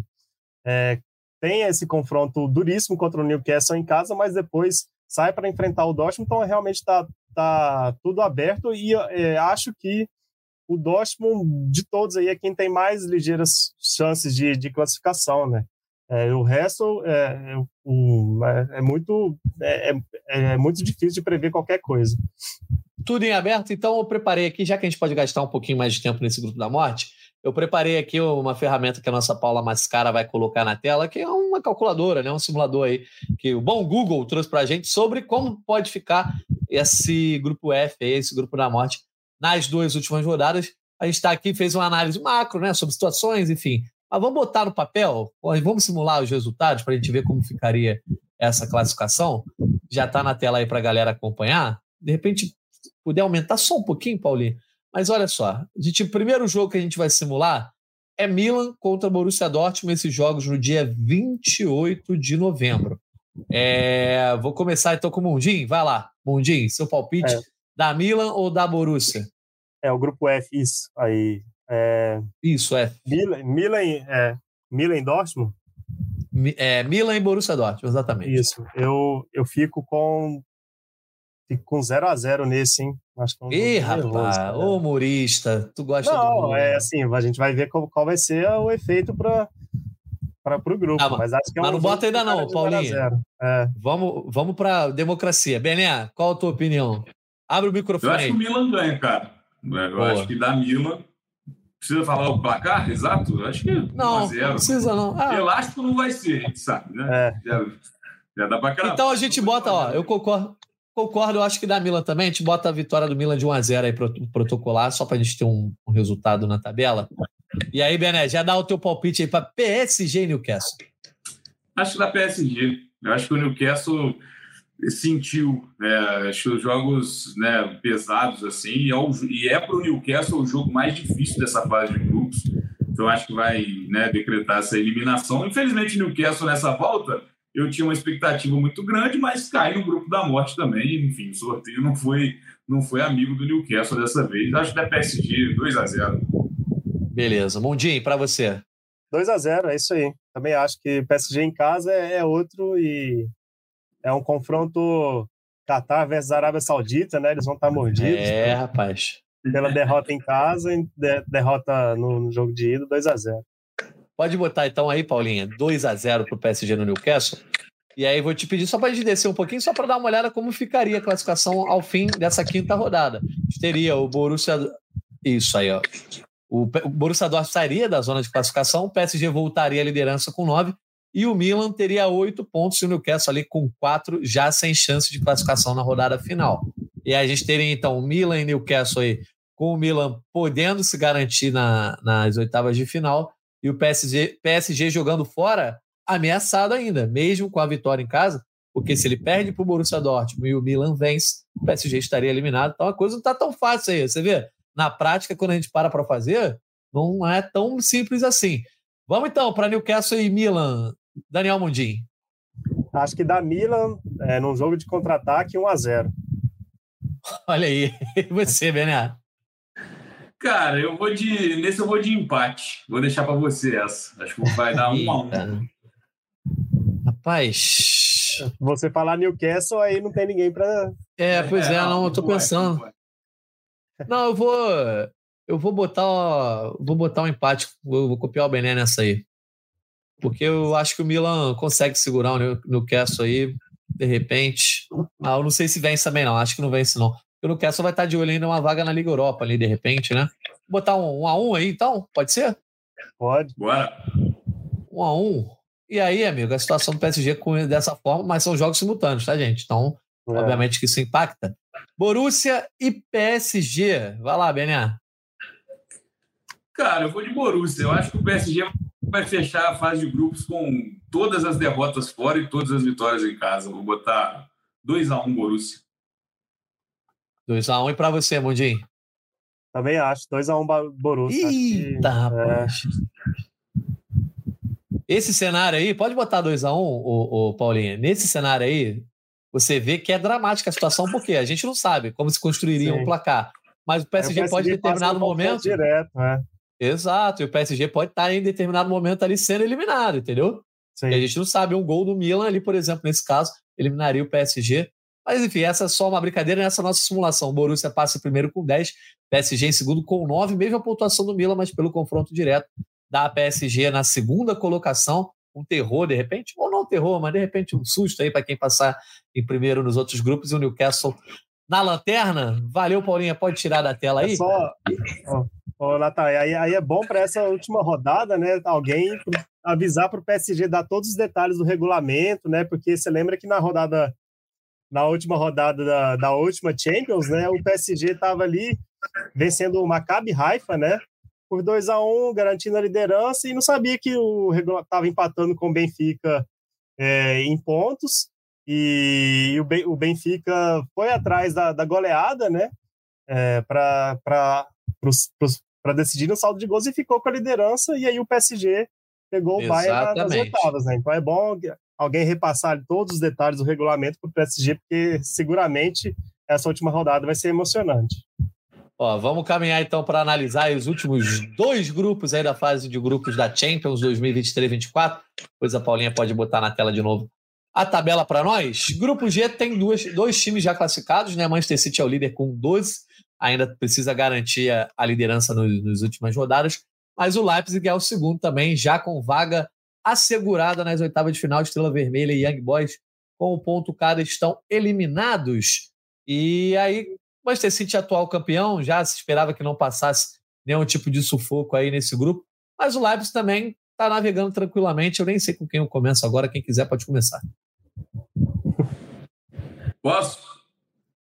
é, tem esse confronto duríssimo contra o Newcastle em casa, mas depois sai para enfrentar o Dortmund, então realmente está tá tudo aberto, e é, acho que o Dortmund, de todos aí, é quem tem mais ligeiras chances de, de classificação, né? É, o resto é, é, é muito, é, é, é, muito difícil de prever qualquer coisa. Tudo em aberto, então eu preparei aqui, já que a gente pode gastar um pouquinho mais de tempo nesse grupo da morte, eu preparei aqui uma ferramenta que a nossa Paula Mascara vai colocar na tela, que é uma calculadora, né, um simulador aí, que o bom Google trouxe para a gente sobre como pode ficar esse grupo F, esse grupo da morte, nas duas últimas rodadas. A gente está aqui, fez uma análise macro, né, sobre situações, enfim, mas vamos botar no papel? Vamos simular os resultados para a gente ver como ficaria essa classificação? Já está na tela aí para a galera acompanhar. De repente, puder aumentar só um pouquinho, Paulinho. Mas olha só, a gente, o primeiro jogo que a gente vai simular é Milan contra Borussia Dortmund, esses jogos no dia 28 de novembro. É, vou começar então com o Mundim. Vai lá, Mundim, seu palpite é. da Milan ou da Borussia? É o grupo F, isso. Aí é, Isso, é. Milan, Milan, é, Milan Dortmund? É, Milan e Borussia Dortmund, exatamente. Isso. Eu, eu fico com fico com 0 a 0 nesse, hein? Acho que é um Ih, rapaz, ô humorista, tu gosta Não, do... é assim, a gente vai ver qual, qual vai ser o efeito para para o grupo, ah, mas acho que é um Mas não bota ainda não, Paulinho. É. Vamos, vamos para democracia. Bené, qual a tua opinião? Abre o microfone. Eu acho que o Milan ganha, cara. Eu Boa. acho que dá Milan Precisa falar o placar exato? Acho que não, não precisa não. Ah. Elástico não vai ser, a gente sabe, né? É. Já, já dá para Então a gente bota, ó, eu concordo, concordo, eu acho que da Milan também, a gente bota a vitória do Milan de 1 a 0 aí pro protocolar, só para a gente ter um, um, resultado na tabela. E aí, Bené, já dá o teu palpite aí para PSG e Newcastle. Acho que da PSG. Eu acho que o Newcastle sentiu né, acho que os jogos né, pesados assim e é para o Newcastle o jogo mais difícil dessa fase de grupos. Então acho que vai né, decretar essa eliminação. Infelizmente o Newcastle nessa volta eu tinha uma expectativa muito grande mas cai no grupo da morte também. Enfim o sorteio não foi não foi amigo do Newcastle dessa vez. Acho que da PSG 2 a 0 beleza. Mundinho para você? 2 a 0 é isso aí. Também acho que PSG em casa é, é outro e é um confronto Qatar versus Arábia Saudita, né? Eles vão estar mordidos. É, rapaz. Pela derrota em casa e derrota no, jogo de ida, 2 a 0 Pode botar então aí, Paulinha, 2 a 0 para o PSG no Newcastle. E aí vou te pedir só para a gente descer um pouquinho, só para dar uma olhada como ficaria a classificação ao fim dessa quinta rodada. Teria o Borussia... Isso aí, ó. O Borussia Dortmund sairia da zona de classificação, o PSG voltaria à liderança com 9 e o Milan teria oito pontos e o Newcastle ali com quatro, já sem chance de classificação na rodada final. E a gente teria então o Milan e Newcastle aí, com o Milan podendo se garantir na, nas oitavas de final e o PSG, PSG jogando fora, ameaçado ainda, mesmo com a vitória em casa, porque se ele perde para o Borussia Dortmund e o Milan vence, o PSG estaria eliminado. Então a coisa não está tão fácil aí. Você vê, na prática, quando a gente para para fazer, não é tão simples assim. Vamos então para Newcastle e Milan. Daniel Mundim. Acho que dá Milan é, num jogo de contra-ataque 1 a 0 <laughs> Olha aí. E <laughs> você, Bené? Cara, eu vou de. Nesse eu vou de empate. Vou deixar para você essa. Acho que vai dar um a um. Rapaz. Você falar Newcastle, aí não tem ninguém para. É, pois é, é não, eu tô pensando. Não, eu vou. Eu vou botar, vou botar um empate, vou, vou copiar o Bené nessa aí. Porque eu acho que o Milan consegue segurar o Newcastle aí, de repente. Ah, eu não sei se vence também, não. Acho que não vence, não. O Newcastle vai estar de olho ainda uma vaga na Liga Europa ali, de repente, né? Vou botar um, um a um aí, então? Pode ser? Pode. Bora. Um a um. E aí, amigo, a situação do PSG com dessa forma, mas são jogos simultâneos, tá, gente? Então, é. obviamente que isso impacta. Borussia e PSG. Vai lá, Bené. Cara, eu vou de Borussia. Eu acho que o PSG vai fechar a fase de grupos com todas as derrotas fora e todas as vitórias em casa. Vou botar 2x1 um, Borussia. 2x1 um, e para você, Mundinho? Também acho. 2x1 um, Borussia. Eita, que, rapaz. É... Esse cenário aí, pode botar 2x1, um, o, o Paulinho. Nesse cenário aí, você vê que é dramática a situação, porque a gente não sabe como se construiria Sim. um placar. Mas o PSG, é, o PSG pode, em determinado momento. Direto, né? Exato, e o PSG pode estar em determinado momento ali sendo eliminado, entendeu? Sim. E a gente não sabe, um gol do Milan ali, por exemplo, nesse caso, eliminaria o PSG. Mas enfim, essa é só uma brincadeira nessa nossa simulação. O Borussia passa primeiro com 10, PSG em segundo com 9, mesma pontuação do Milan, mas pelo confronto direto da PSG na segunda colocação. Um terror, de repente, ou não terror, mas de repente um susto aí para quem passar em primeiro nos outros grupos. E o Newcastle na lanterna. Valeu, Paulinha. Pode tirar da tela aí. É só, Ô, Natália, aí, aí é bom para essa última rodada, né? Alguém avisar para o PSG dar todos os detalhes do regulamento, né? Porque você lembra que na rodada, na última rodada da, da última Champions, né? O PSG estava ali vencendo o Maccabi Haifa, né? Por 2 a 1 um, garantindo a liderança e não sabia que o estava empatando com o Benfica é, em pontos e o, Benfica foi atrás da, da goleada, né? É, para para decidir no saldo de gols e ficou com a liderança. E aí o PSG pegou o Bayern nas oitavas, né? Então é bom alguém repassar todos os detalhes do regulamento para o PSG, porque seguramente essa última rodada vai ser emocionante. Ó, vamos caminhar então para analisar os últimos dois grupos aí da fase de grupos da Champions 2023-24. Pois a Paulinha pode botar na tela de novo a tabela para nós. Grupo G tem duas, dois times já classificados, né? Manchester City é o líder com 12 ainda precisa garantir a, liderança nos, nas últimas rodadas. Mas o Leipzig é o segundo também, já com vaga assegurada nas oitavas de final. Estrela Vermelha e Young Boys, com o ponto cada, estão eliminados. E aí, Manchester City, atual campeão, já se esperava que não passasse nenhum tipo de sufoco aí nesse grupo. Mas o Leipzig também está navegando tranquilamente. Eu nem sei com quem eu começo agora. Quem quiser pode começar. Posso?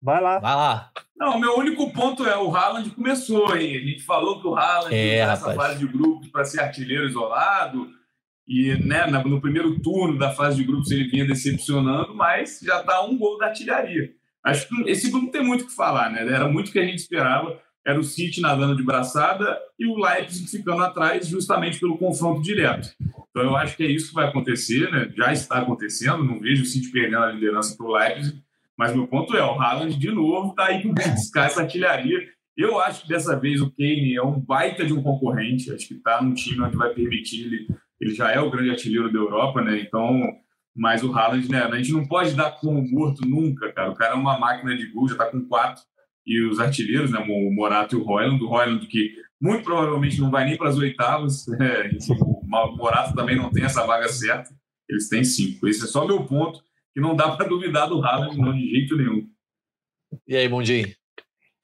Vai lá. Vai lá. Não, meu único ponto é o Haaland começou, hein? A gente falou que o Haaland é, nessa fase de grupos para ser artilheiro isolado. E né, no primeiro turno da fase de grupos ele vinha decepcionando, mas já está um gol da artilharia. Acho que esse grupo tem muito o que falar, né? Era muito o que a gente esperava. Era o City nadando de braçada e o Leipzig ficando atrás justamente pelo confronto direto. Então eu acho que é isso que vai acontecer, né? Já está acontecendo, não vejo o City perdendo a liderança para o Leipzig, mas meu ponto é, o Haaland de novo está aí para buscar essa artilharia. Eu acho que dessa vez o Kane é um baita de um concorrente, acho que está num time onde vai permitir ele, ele já é o grande artilheiro da Europa, né? Então mas o Haaland, né? A gente não pode dar como morto nunca, cara. O cara é uma máquina de gol, já está com quatro. E os artilheiros, né? O Morato e o Royland. O Royland, que muito provavelmente não vai nem para as oitavas. <laughs> É, o Morato também não tem essa vaga certa. Eles têm cinco. Esse é só meu ponto, que não dá para duvidar do Haaland, não, de jeito nenhum. E aí, Mundinho?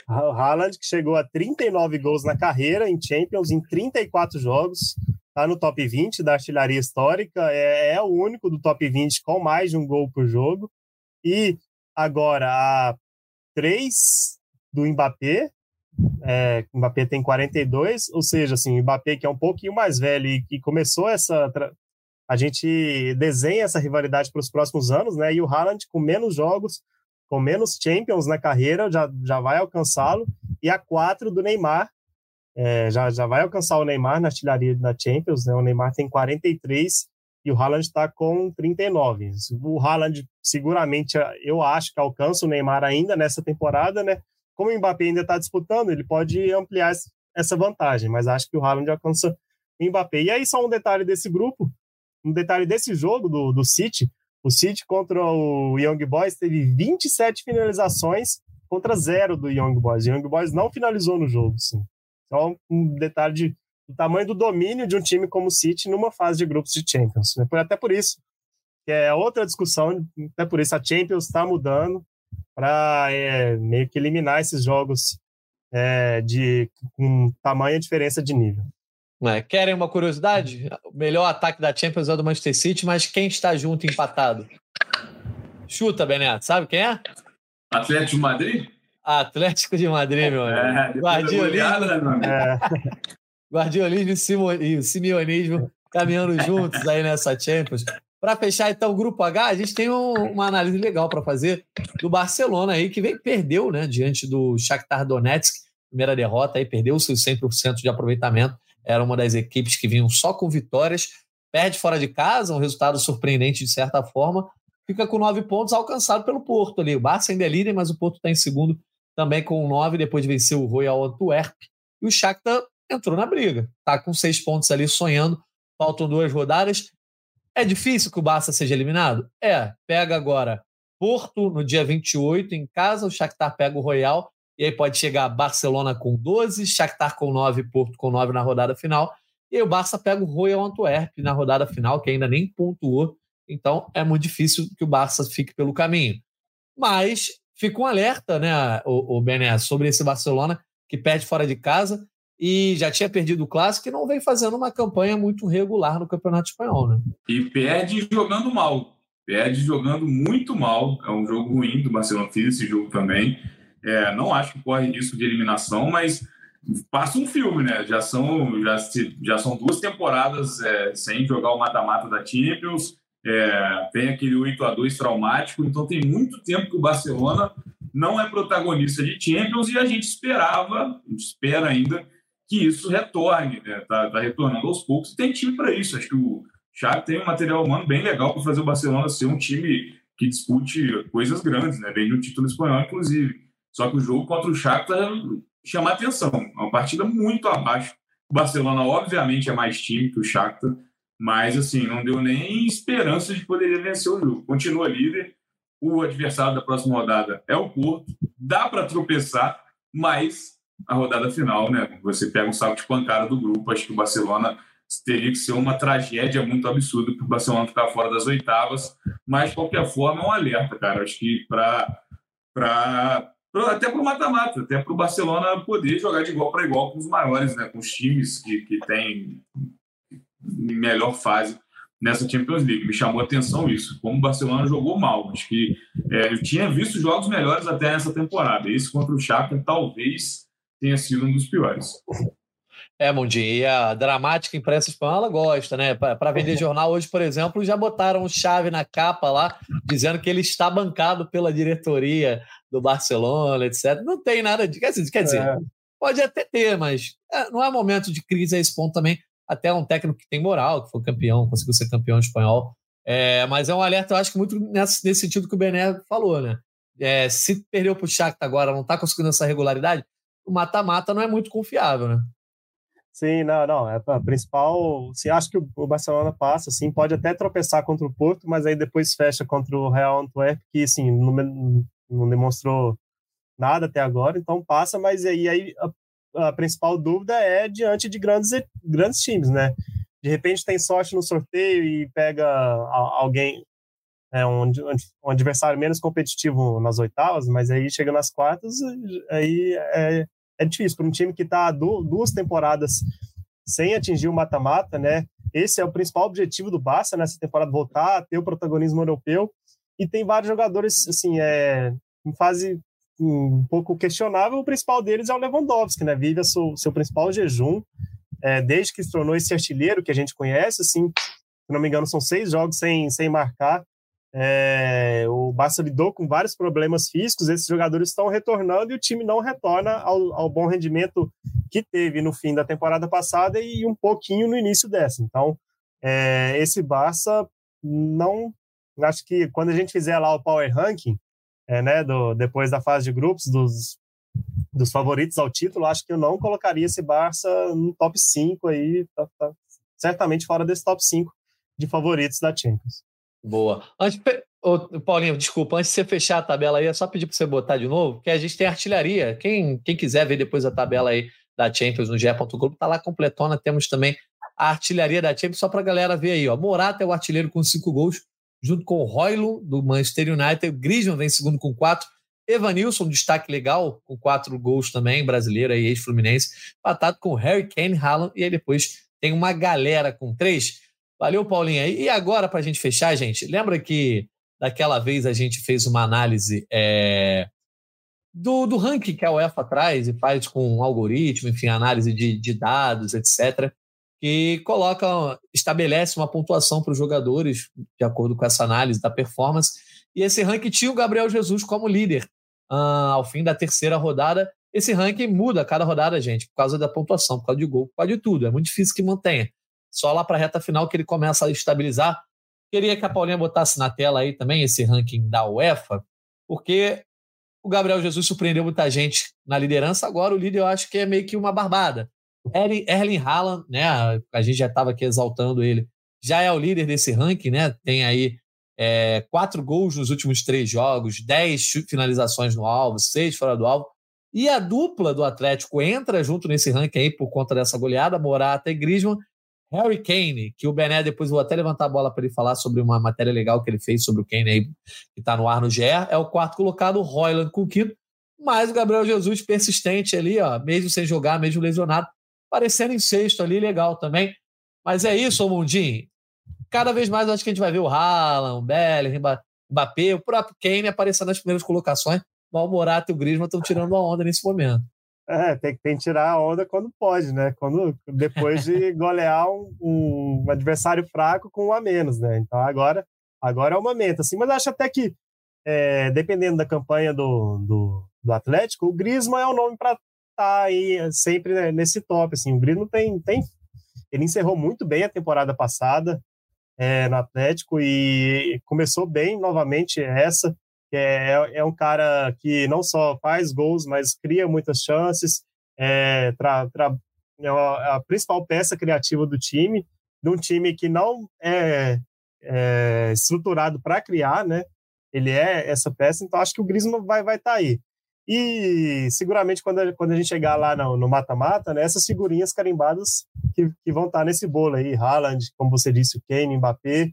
O Haaland, que chegou a 39 gols na carreira em Champions, em 34 jogos está no top 20 da artilharia histórica, é, é, o único do top 20 com mais de um gol por jogo. E agora a 3 do Mbappé, é, o Mbappé tem 42, ou seja, assim, o Mbappé que é um pouquinho mais velho e que começou essa. A gente desenha essa rivalidade para os próximos anos, né? E o Haaland, com menos jogos, com menos Champions na carreira, já, já vai alcançá-lo. E a 4 do Neymar, é, já, já vai alcançar o Neymar na artilharia da Champions, né? O Neymar tem 43 e o Haaland está com 39. O Haaland seguramente, eu acho que alcança o Neymar ainda nessa temporada, né? Como o Mbappé ainda está disputando, ele pode ampliar essa vantagem, mas acho que o Haaland alcança o Mbappé. E aí só um detalhe desse grupo, um detalhe desse jogo do, do City, o City contra o Young Boys teve 27 finalizações contra zero do Young Boys. O Young Boys não finalizou no jogo, sim. Então, um detalhe de, do tamanho do domínio de um time como o City numa fase de grupos de Champions. Né? Até por isso, que é outra discussão, até por isso a Champions está mudando para é, meio que eliminar esses jogos é, de com tamanha diferença de nível. É, querem uma curiosidade? O melhor ataque da Champions é o do Manchester City, mas quem está junto empatado? Chuta, Beneto. Sabe quem é? Atlético de Madrid? Atlético de Madrid, meu amigo. É, Guardiolismo, é. Guardiolismo e Simeonismo caminhando juntos aí nessa Champions. Para fechar, então, o Grupo H, a gente tem um, uma análise legal para fazer do Barcelona aí, que vem, perdeu né, diante do Shakhtar Donetsk, primeira derrota, aí perdeu seus 100% de aproveitamento. Era uma das equipes que vinham só com vitórias. Perde fora de casa, um resultado surpreendente de certa forma. Fica com nove pontos alcançado pelo Porto ali. O Barça ainda é líder, mas o Porto está em segundo também com nove, depois de vencer o Royal Antwerp. E o Shakhtar entrou na briga. Está com seis pontos ali sonhando. Faltam duas rodadas. É difícil que o Barça seja eliminado? É. Pega agora Porto no dia 28 em casa, o Shakhtar pega o Royal e aí pode chegar Barcelona com 12, Shakhtar com 9, Porto com 9 na rodada final. E aí o Barça pega o Royal Antwerp na rodada final, que ainda nem pontuou. Então é muito difícil que o Barça fique pelo caminho. Mas fica um alerta, né, o, o Bené, sobre esse Barcelona que perde fora de casa e já tinha perdido o clássico e não vem fazendo uma campanha muito regular no Campeonato Espanhol, né? E perde jogando mal, perde jogando muito mal. É um jogo ruim do Barcelona, fiz esse jogo também. É, não acho que corre risco de eliminação, mas passa um filme, né? Já são, já, já são duas temporadas é, sem jogar o mata-mata da Champions é, tem aquele 8 a 2 traumático, então tem muito tempo que o Barcelona não é protagonista de Champions e a gente esperava, a gente espera ainda que isso retorne, né? Tá, tá retornando aos poucos e tem time para isso. Acho que o Xavi tem um material humano bem legal para fazer o Barcelona ser um time que dispute coisas grandes, né? Vem de um título espanhol, inclusive. Só que o jogo contra o Shakhtar chama atenção. É uma partida muito abaixo. O Barcelona, obviamente, é mais time que o Shakhtar, mas assim, não deu nem esperança de poder vencer o jogo. Continua líder, o adversário da próxima rodada é o Porto, dá para tropeçar, mas a rodada final, né? Você pega um saco de pancada do grupo, acho que o Barcelona teria que ser uma tragédia muito absurda para o Barcelona ficar fora das oitavas, mas de qualquer forma é um alerta, cara. Acho que para até para o mata-mata, até para o Barcelona poder jogar de igual para igual com os maiores, né? Com os times que, que têm melhor fase nessa Champions League. Me chamou a atenção isso, como o Barcelona jogou mal. Acho que é, eu tinha visto jogos melhores até nessa temporada. Esse contra o Shakhtar talvez tenha sido um dos piores. É, Mundinho, e a dramática imprensa espanhola gosta, né? Para vender jornal hoje, por exemplo, já botaram chave na capa lá, dizendo que ele está bancado pela diretoria do Barcelona, etc. Não tem nada de. Quer dizer, quer dizer é. pode até ter, mas é, não é momento de crise a esse ponto também. Até um técnico que tem moral, que foi campeão, conseguiu ser campeão espanhol. É, mas é um alerta, eu acho que muito nesse, nesse sentido que o Bené falou, né? É, se perdeu para o Shakhtar agora, não está conseguindo essa regularidade, o mata-mata não é muito confiável, né? Sim, não, não. É a principal. Se acho que o Barcelona passa, assim, pode até tropeçar contra o Porto, mas aí depois fecha contra o Real Antwerp, que assim, não, não demonstrou nada até agora, então passa, mas aí, aí a, a, principal dúvida é diante de grandes, grandes times, né? De repente tem sorte no sorteio e pega alguém, é, um, um adversário menos competitivo nas oitavas, mas aí chega nas quartas, aí é, é difícil para um time que está duas temporadas sem atingir o mata-mata, né? Esse é o principal objetivo do Barça nessa temporada, voltar a ter o protagonismo europeu. E tem vários jogadores, assim, é, em fase um pouco questionável. O principal deles é o Lewandowski, né? Vive seu, seu principal jejum é, desde que se tornou esse artilheiro que a gente conhece. Assim, se não me engano, são seis jogos sem, sem marcar. É, o Barça lidou com vários problemas físicos, esses jogadores estão retornando e o time não retorna ao, ao, bom rendimento que teve no fim da temporada passada e um pouquinho no início dessa. Então, é, esse Barça não. Acho que quando a gente fizer lá o Power Ranking, é, né, do, depois da fase de grupos, dos, dos favoritos ao título, acho que eu não colocaria esse Barça no top 5 aí, tá, tá, certamente fora desse top 5 de favoritos da Champions. Boa. Antes, Paulinho, desculpa, antes de você fechar a tabela aí, é só pedir para você botar de novo, que a gente tem artilharia. Quem, quem quiser ver depois a tabela aí da Champions no GE.globo, tá lá completona. Temos também a artilharia da Champions, só para a galera ver aí. Ó. Morata é o artilheiro com cinco gols, junto com o Roylo, do Manchester United. O Griezmann vem segundo com quatro. Evanilson, destaque legal, com quatro gols também, brasileiro aí, ex-fluminense. Empatado com Harry Kane, Haaland, e aí depois tem uma galera com três. Valeu, Paulinho. E agora, para a gente fechar, gente, lembra que daquela vez a gente fez uma análise é, do, do ranking que a UEFA traz e faz com um algoritmo, enfim, análise de, de dados, etc., que coloca, estabelece uma pontuação para os jogadores de acordo com essa análise da performance. E esse ranking tinha o Gabriel Jesus como líder uh, ao fim da terceira rodada. Esse ranking muda a cada rodada, gente, por causa da pontuação, por causa de gol, por causa de tudo. É muito difícil que mantenha. Só lá para a reta final que ele começa a estabilizar. Queria que a Paulinha botasse na tela aí também esse ranking da UEFA, porque o Gabriel Jesus surpreendeu muita gente na liderança. Agora o líder eu acho que é meio que uma barbada. Erling Haaland, né? A gente já estava aqui exaltando ele. Já é o líder desse ranking, né? Tem aí é, quatro gols nos últimos três jogos, dez finalizações no alvo, seis fora do alvo. E a dupla do Atlético entra junto nesse ranking aí por conta dessa goleada, Morata e Griezmann. Harry Kane, que o Bené depois vou até levantar a bola para ele falar sobre uma matéria legal que ele fez sobre o Kane aí, que está no ar no GE, é o quarto colocado, o Royland com o quinto, mas o Gabriel Jesus persistente ali, ó, mesmo sem jogar, mesmo lesionado, parecendo em sexto ali, legal também. Mas é isso, Mundinho. Cada vez mais acho que a gente vai ver o Haaland, o Bellingham, o Mbappé, o próprio Kane aparecendo nas primeiras colocações. O Morata e o Griezmann estão tirando uma onda nesse momento. É, tem, tem que tirar a onda quando pode, né? Quando, depois de <laughs> golear um, um, adversário fraco com um a menos, né? Então agora, agora é o momento, assim. Mas acho até que, é, dependendo da campanha do, do, do, Atlético, o Griezmann é o nome para tá aí sempre né, nesse top, assim. O Griezmann tem, tem... Ele encerrou muito bem a temporada passada é, no Atlético e começou bem novamente essa é, é um cara que não só faz gols, mas cria muitas chances, é, tra, tra, é a principal peça criativa do time, de um time que não é, é estruturado para criar, né? Ele é essa peça, então acho que o Griezmann vai vai estar tá aí. E seguramente quando a, quando a gente chegar lá no mata-mata, né, essas figurinhas carimbadas que, que vão estar tá nesse bolo aí, Haaland, como você disse, o Kane, Mbappé,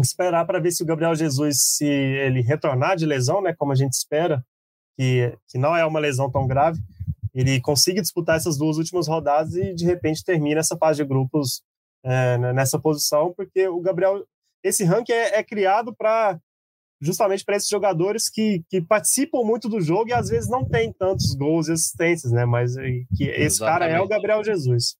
esperar para ver se o Gabriel Jesus, se ele retornar de lesão, né, como a gente espera, que, que não é uma lesão tão grave, ele consiga disputar essas duas últimas rodadas e de repente termina essa fase de grupos é, nessa posição, porque o Gabriel, esse ranking é, é criado para justamente para esses jogadores que, que participam muito do jogo e às vezes não tem tantos gols e assistências, né? Mas que esse cara é o Gabriel Jesus.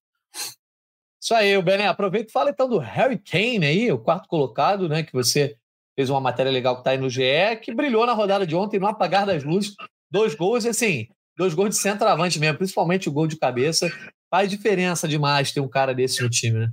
Isso aí, o Bené. Aproveita e fala então do Harry Kane aí, o quarto colocado, né? Que você fez uma matéria legal que está aí no GE, que brilhou na rodada de ontem no apagar das luzes. Dois gols, e assim, dois gols de centroavante mesmo, principalmente o gol de cabeça. Faz diferença demais ter um cara desse no time, né?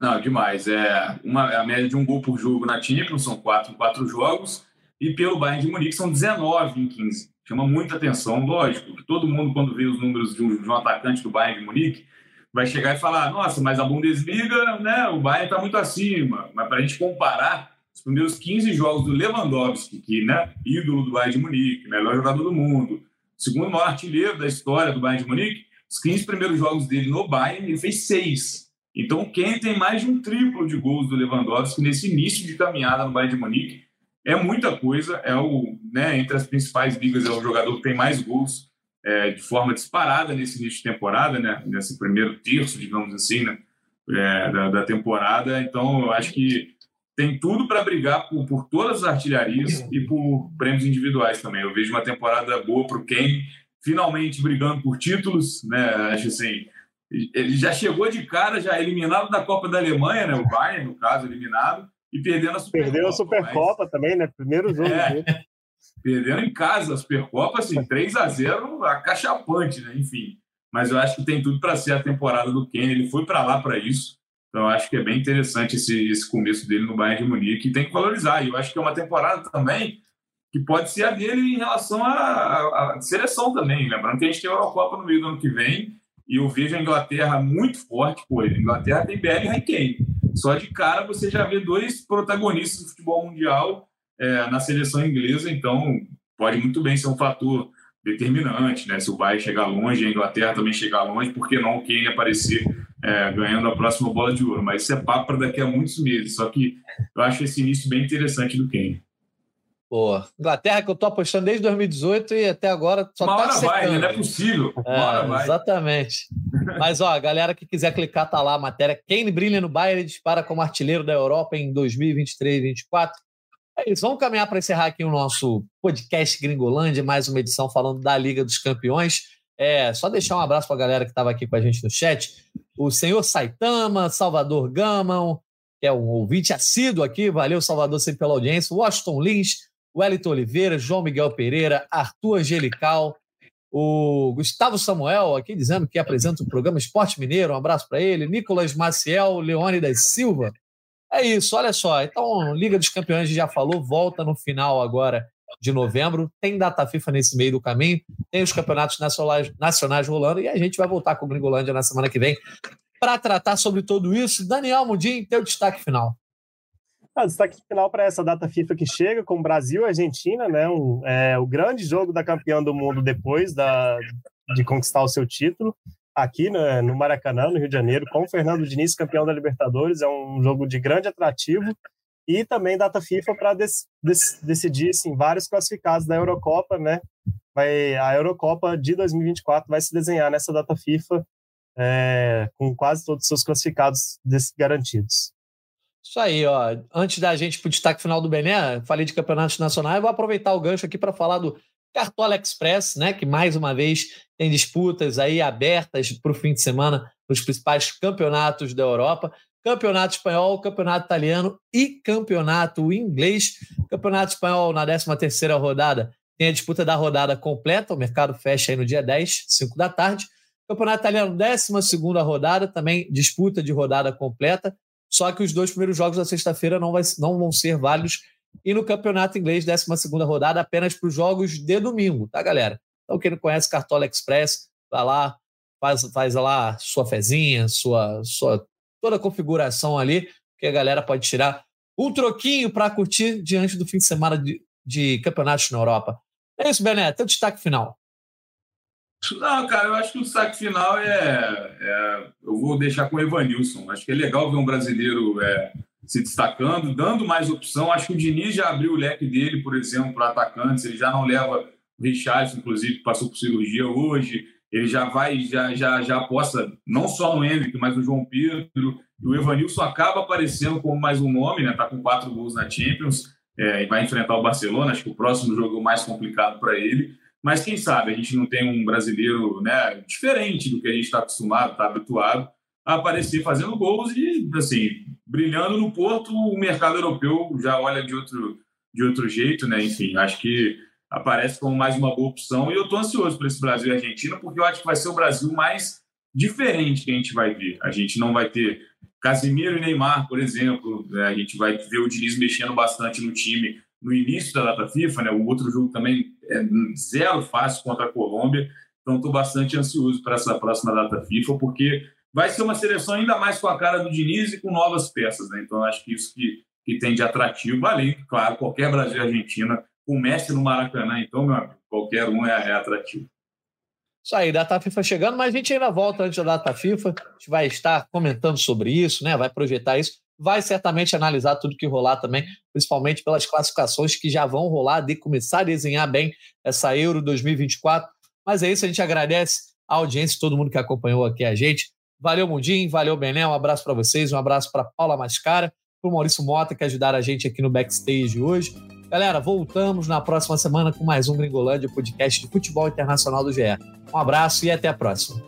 Não, demais. É uma, a média de um gol por jogo na Champions, são quatro em quatro jogos, e pelo Bayern de Munique são 19 em 15. Chama muita atenção, lógico, que todo mundo, quando vê os números de um, de um atacante do Bayern de Munique, vai chegar e falar: nossa, mas a Bundesliga, né, o Bayern está muito acima. Mas para a gente comparar, os primeiros 15 jogos do Lewandowski, que, né, ídolo do Bayern de Munique, melhor jogador do mundo, segundo maior artilheiro da história do Bayern de Munique, os 15 primeiros jogos dele no Bayern, ele fez seis. Então, quem tem mais de um triplo de gols do Lewandowski nesse início de caminhada no Bayern de Munique é muita coisa. É o, né, entre as principais ligas, é o jogador que tem mais gols é, de forma disparada nesse início de temporada, né, nesse primeiro terço, digamos assim, né, é, da, da, temporada. Então, eu acho que tem tudo para brigar por, por, todas as artilharias e por prêmios individuais também. Eu vejo uma temporada boa para o Kane, finalmente brigando por títulos, né? Acho assim ele já chegou de cara, já eliminado da Copa da Alemanha, né? O Bayern, no caso, eliminado, e perdendo a Supercopa. Perdeu a Supercopa mas... também, né? Primeiro jogo é, Perdendo em casa a Supercopa, assim, 3 a 0 acachapante, né? Enfim. Mas eu acho que tem tudo para ser a temporada do Kenny. Ele foi para lá para isso. Então, eu acho que é bem interessante esse, esse começo dele no Bayern de Munique e tem que valorizar. E eu acho que é uma temporada também que pode ser a dele em relação à, à seleção também. Lembrando que a gente tem a Eurocopa no meio do ano que vem e eu vejo a Inglaterra muito forte, pô. A Inglaterra tem Bellingham e Kane. Só de cara você já vê dois protagonistas do futebol mundial é, na seleção inglesa, então pode muito bem ser um fator determinante, né? Se o Bayern chegar longe, a Inglaterra também chegar longe, por que não o Kane aparecer é, ganhando a próxima bola de ouro? Mas isso é papo para daqui a muitos meses. Só que eu acho esse início bem interessante do Kane. Boa. Inglaterra que eu tô apostando desde 2018 e até agora só Uma tá hora secando. vai, né? não é possível. Uma é, hora vai. Exatamente. Mas, ó, a galera que quiser clicar, tá lá a matéria. Kane brilha no Bayern e dispara como artilheiro da Europa em 2023 e 2024. É isso, vamos caminhar para encerrar aqui o nosso podcast Gringolândia, mais uma edição falando da Liga dos Campeões. É, só deixar um abraço para a galera que estava aqui com a gente no chat. O senhor Saitama, Salvador Gamão, que é um ouvinte assíduo aqui, valeu Salvador sempre pela audiência. Washington Lins, Wellington Oliveira, João Miguel Pereira, Arthur Angelical, o Gustavo Samuel aqui dizendo que apresenta o programa Esporte Mineiro, um abraço para ele, Nicolas Maciel, Leone da Silva. É isso, olha só. Então, Liga dos Campeões, já falou, volta no final agora de novembro. Tem data FIFA nesse meio do caminho, tem os campeonatos nacionais, nacionais rolando e a gente vai voltar com o Gringolândia na semana que vem para tratar sobre tudo isso. Daniel Mudim, teu destaque final. Ah, destaque final para essa data FIFA que chega com Brasil e Argentina, né? Um, é, o grande jogo da campeã do mundo depois da, de conquistar o seu título aqui né, no Maracanã, no Rio de Janeiro, com o Fernando Diniz, campeão da Libertadores. É um jogo de grande atrativo e também data FIFA para decidir assim, vários classificados da Eurocopa, né? Vai, a Eurocopa de 2024 vai se desenhar nessa data FIFA é, com quase todos os seus classificados garantidos. Isso aí, ó. Antes da gente para o destaque final do Bené, falei de campeonatos nacionais, vou aproveitar o gancho aqui para falar do Cartola Express, né? Que mais uma vez tem disputas aí abertas para o fim de semana nos principais campeonatos da Europa. Campeonato espanhol, campeonato italiano e campeonato inglês. Campeonato espanhol na 13 terceira rodada tem a disputa da rodada completa, o mercado fecha aí no dia 10, 5 da tarde. Campeonato italiano, 12 segunda rodada, também disputa de rodada completa. Só que os dois primeiros jogos da sexta-feira não, não vão ser válidos. E no campeonato inglês, 12 rodada, apenas para os jogos de domingo, tá, galera? Então, quem não conhece Cartola Express, vai lá, faz, faz lá sua fezinha, sua, sua toda a configuração ali, que a galera pode tirar um troquinho para curtir diante do fim de semana de, de campeonatos na Europa. É isso, Bené, teu destaque final. Não, cara, eu acho que o destaque final é, é, Eu vou deixar com o Evanilson. Acho que é legal ver um brasileiro é, se destacando, dando mais opção. Acho que o Diniz já abriu o leque dele, por exemplo, para atacantes. Ele já não leva o Richard, inclusive, que passou por cirurgia hoje. Ele já vai, já, já, já aposta não só no Hendrick, mas no João Pedro. E o Evanilson acaba aparecendo como mais um nome, né? Tá com quatro gols na Champions. é, e vai enfrentar o Barcelona. Acho que o próximo jogo é o mais complicado para ele. Mas quem sabe a gente não tem um brasileiro né, diferente do que a gente está acostumado, está habituado a aparecer fazendo gols e, assim, brilhando no Porto, o mercado europeu já olha de outro, de outro jeito, né? Enfim, acho que aparece como mais uma boa opção. E eu estou ansioso para esse Brasil e Argentina, porque eu acho que vai ser o Brasil mais diferente que a gente vai ver. A gente não vai ter Casimiro e Neymar, por exemplo. Né? A gente vai ver o Diniz mexendo bastante no time no início da data FIFA, né? O outro jogo também é zero fácil contra a Colômbia. Então, estou bastante ansioso para essa próxima data FIFA, porque vai ser uma seleção ainda mais com a cara do Diniz e com novas peças, né? Então, acho que isso que, que tem de atrativo, além, claro, qualquer Brasil e Argentina com Messi no Maracanã, então, meu amigo, qualquer um é, é atrativo. Isso aí, data FIFA chegando, mas a gente ainda volta antes da data FIFA. A gente vai estar comentando sobre isso, né? Vai projetar isso. Vai certamente analisar tudo que rolar também, principalmente pelas classificações que já vão rolar, de começar a desenhar bem essa Euro 2024. Mas é isso, a gente agradece a audiência, todo mundo que acompanhou aqui a gente. Valeu, Mundim, valeu, Bené, um abraço para vocês, um abraço para Paula Mascara, para o Maurício Mota, que ajudaram a gente aqui no backstage hoje. Galera, voltamos na próxima semana com mais um Gringolândia, podcast de futebol internacional do GE. Um abraço e até a próxima.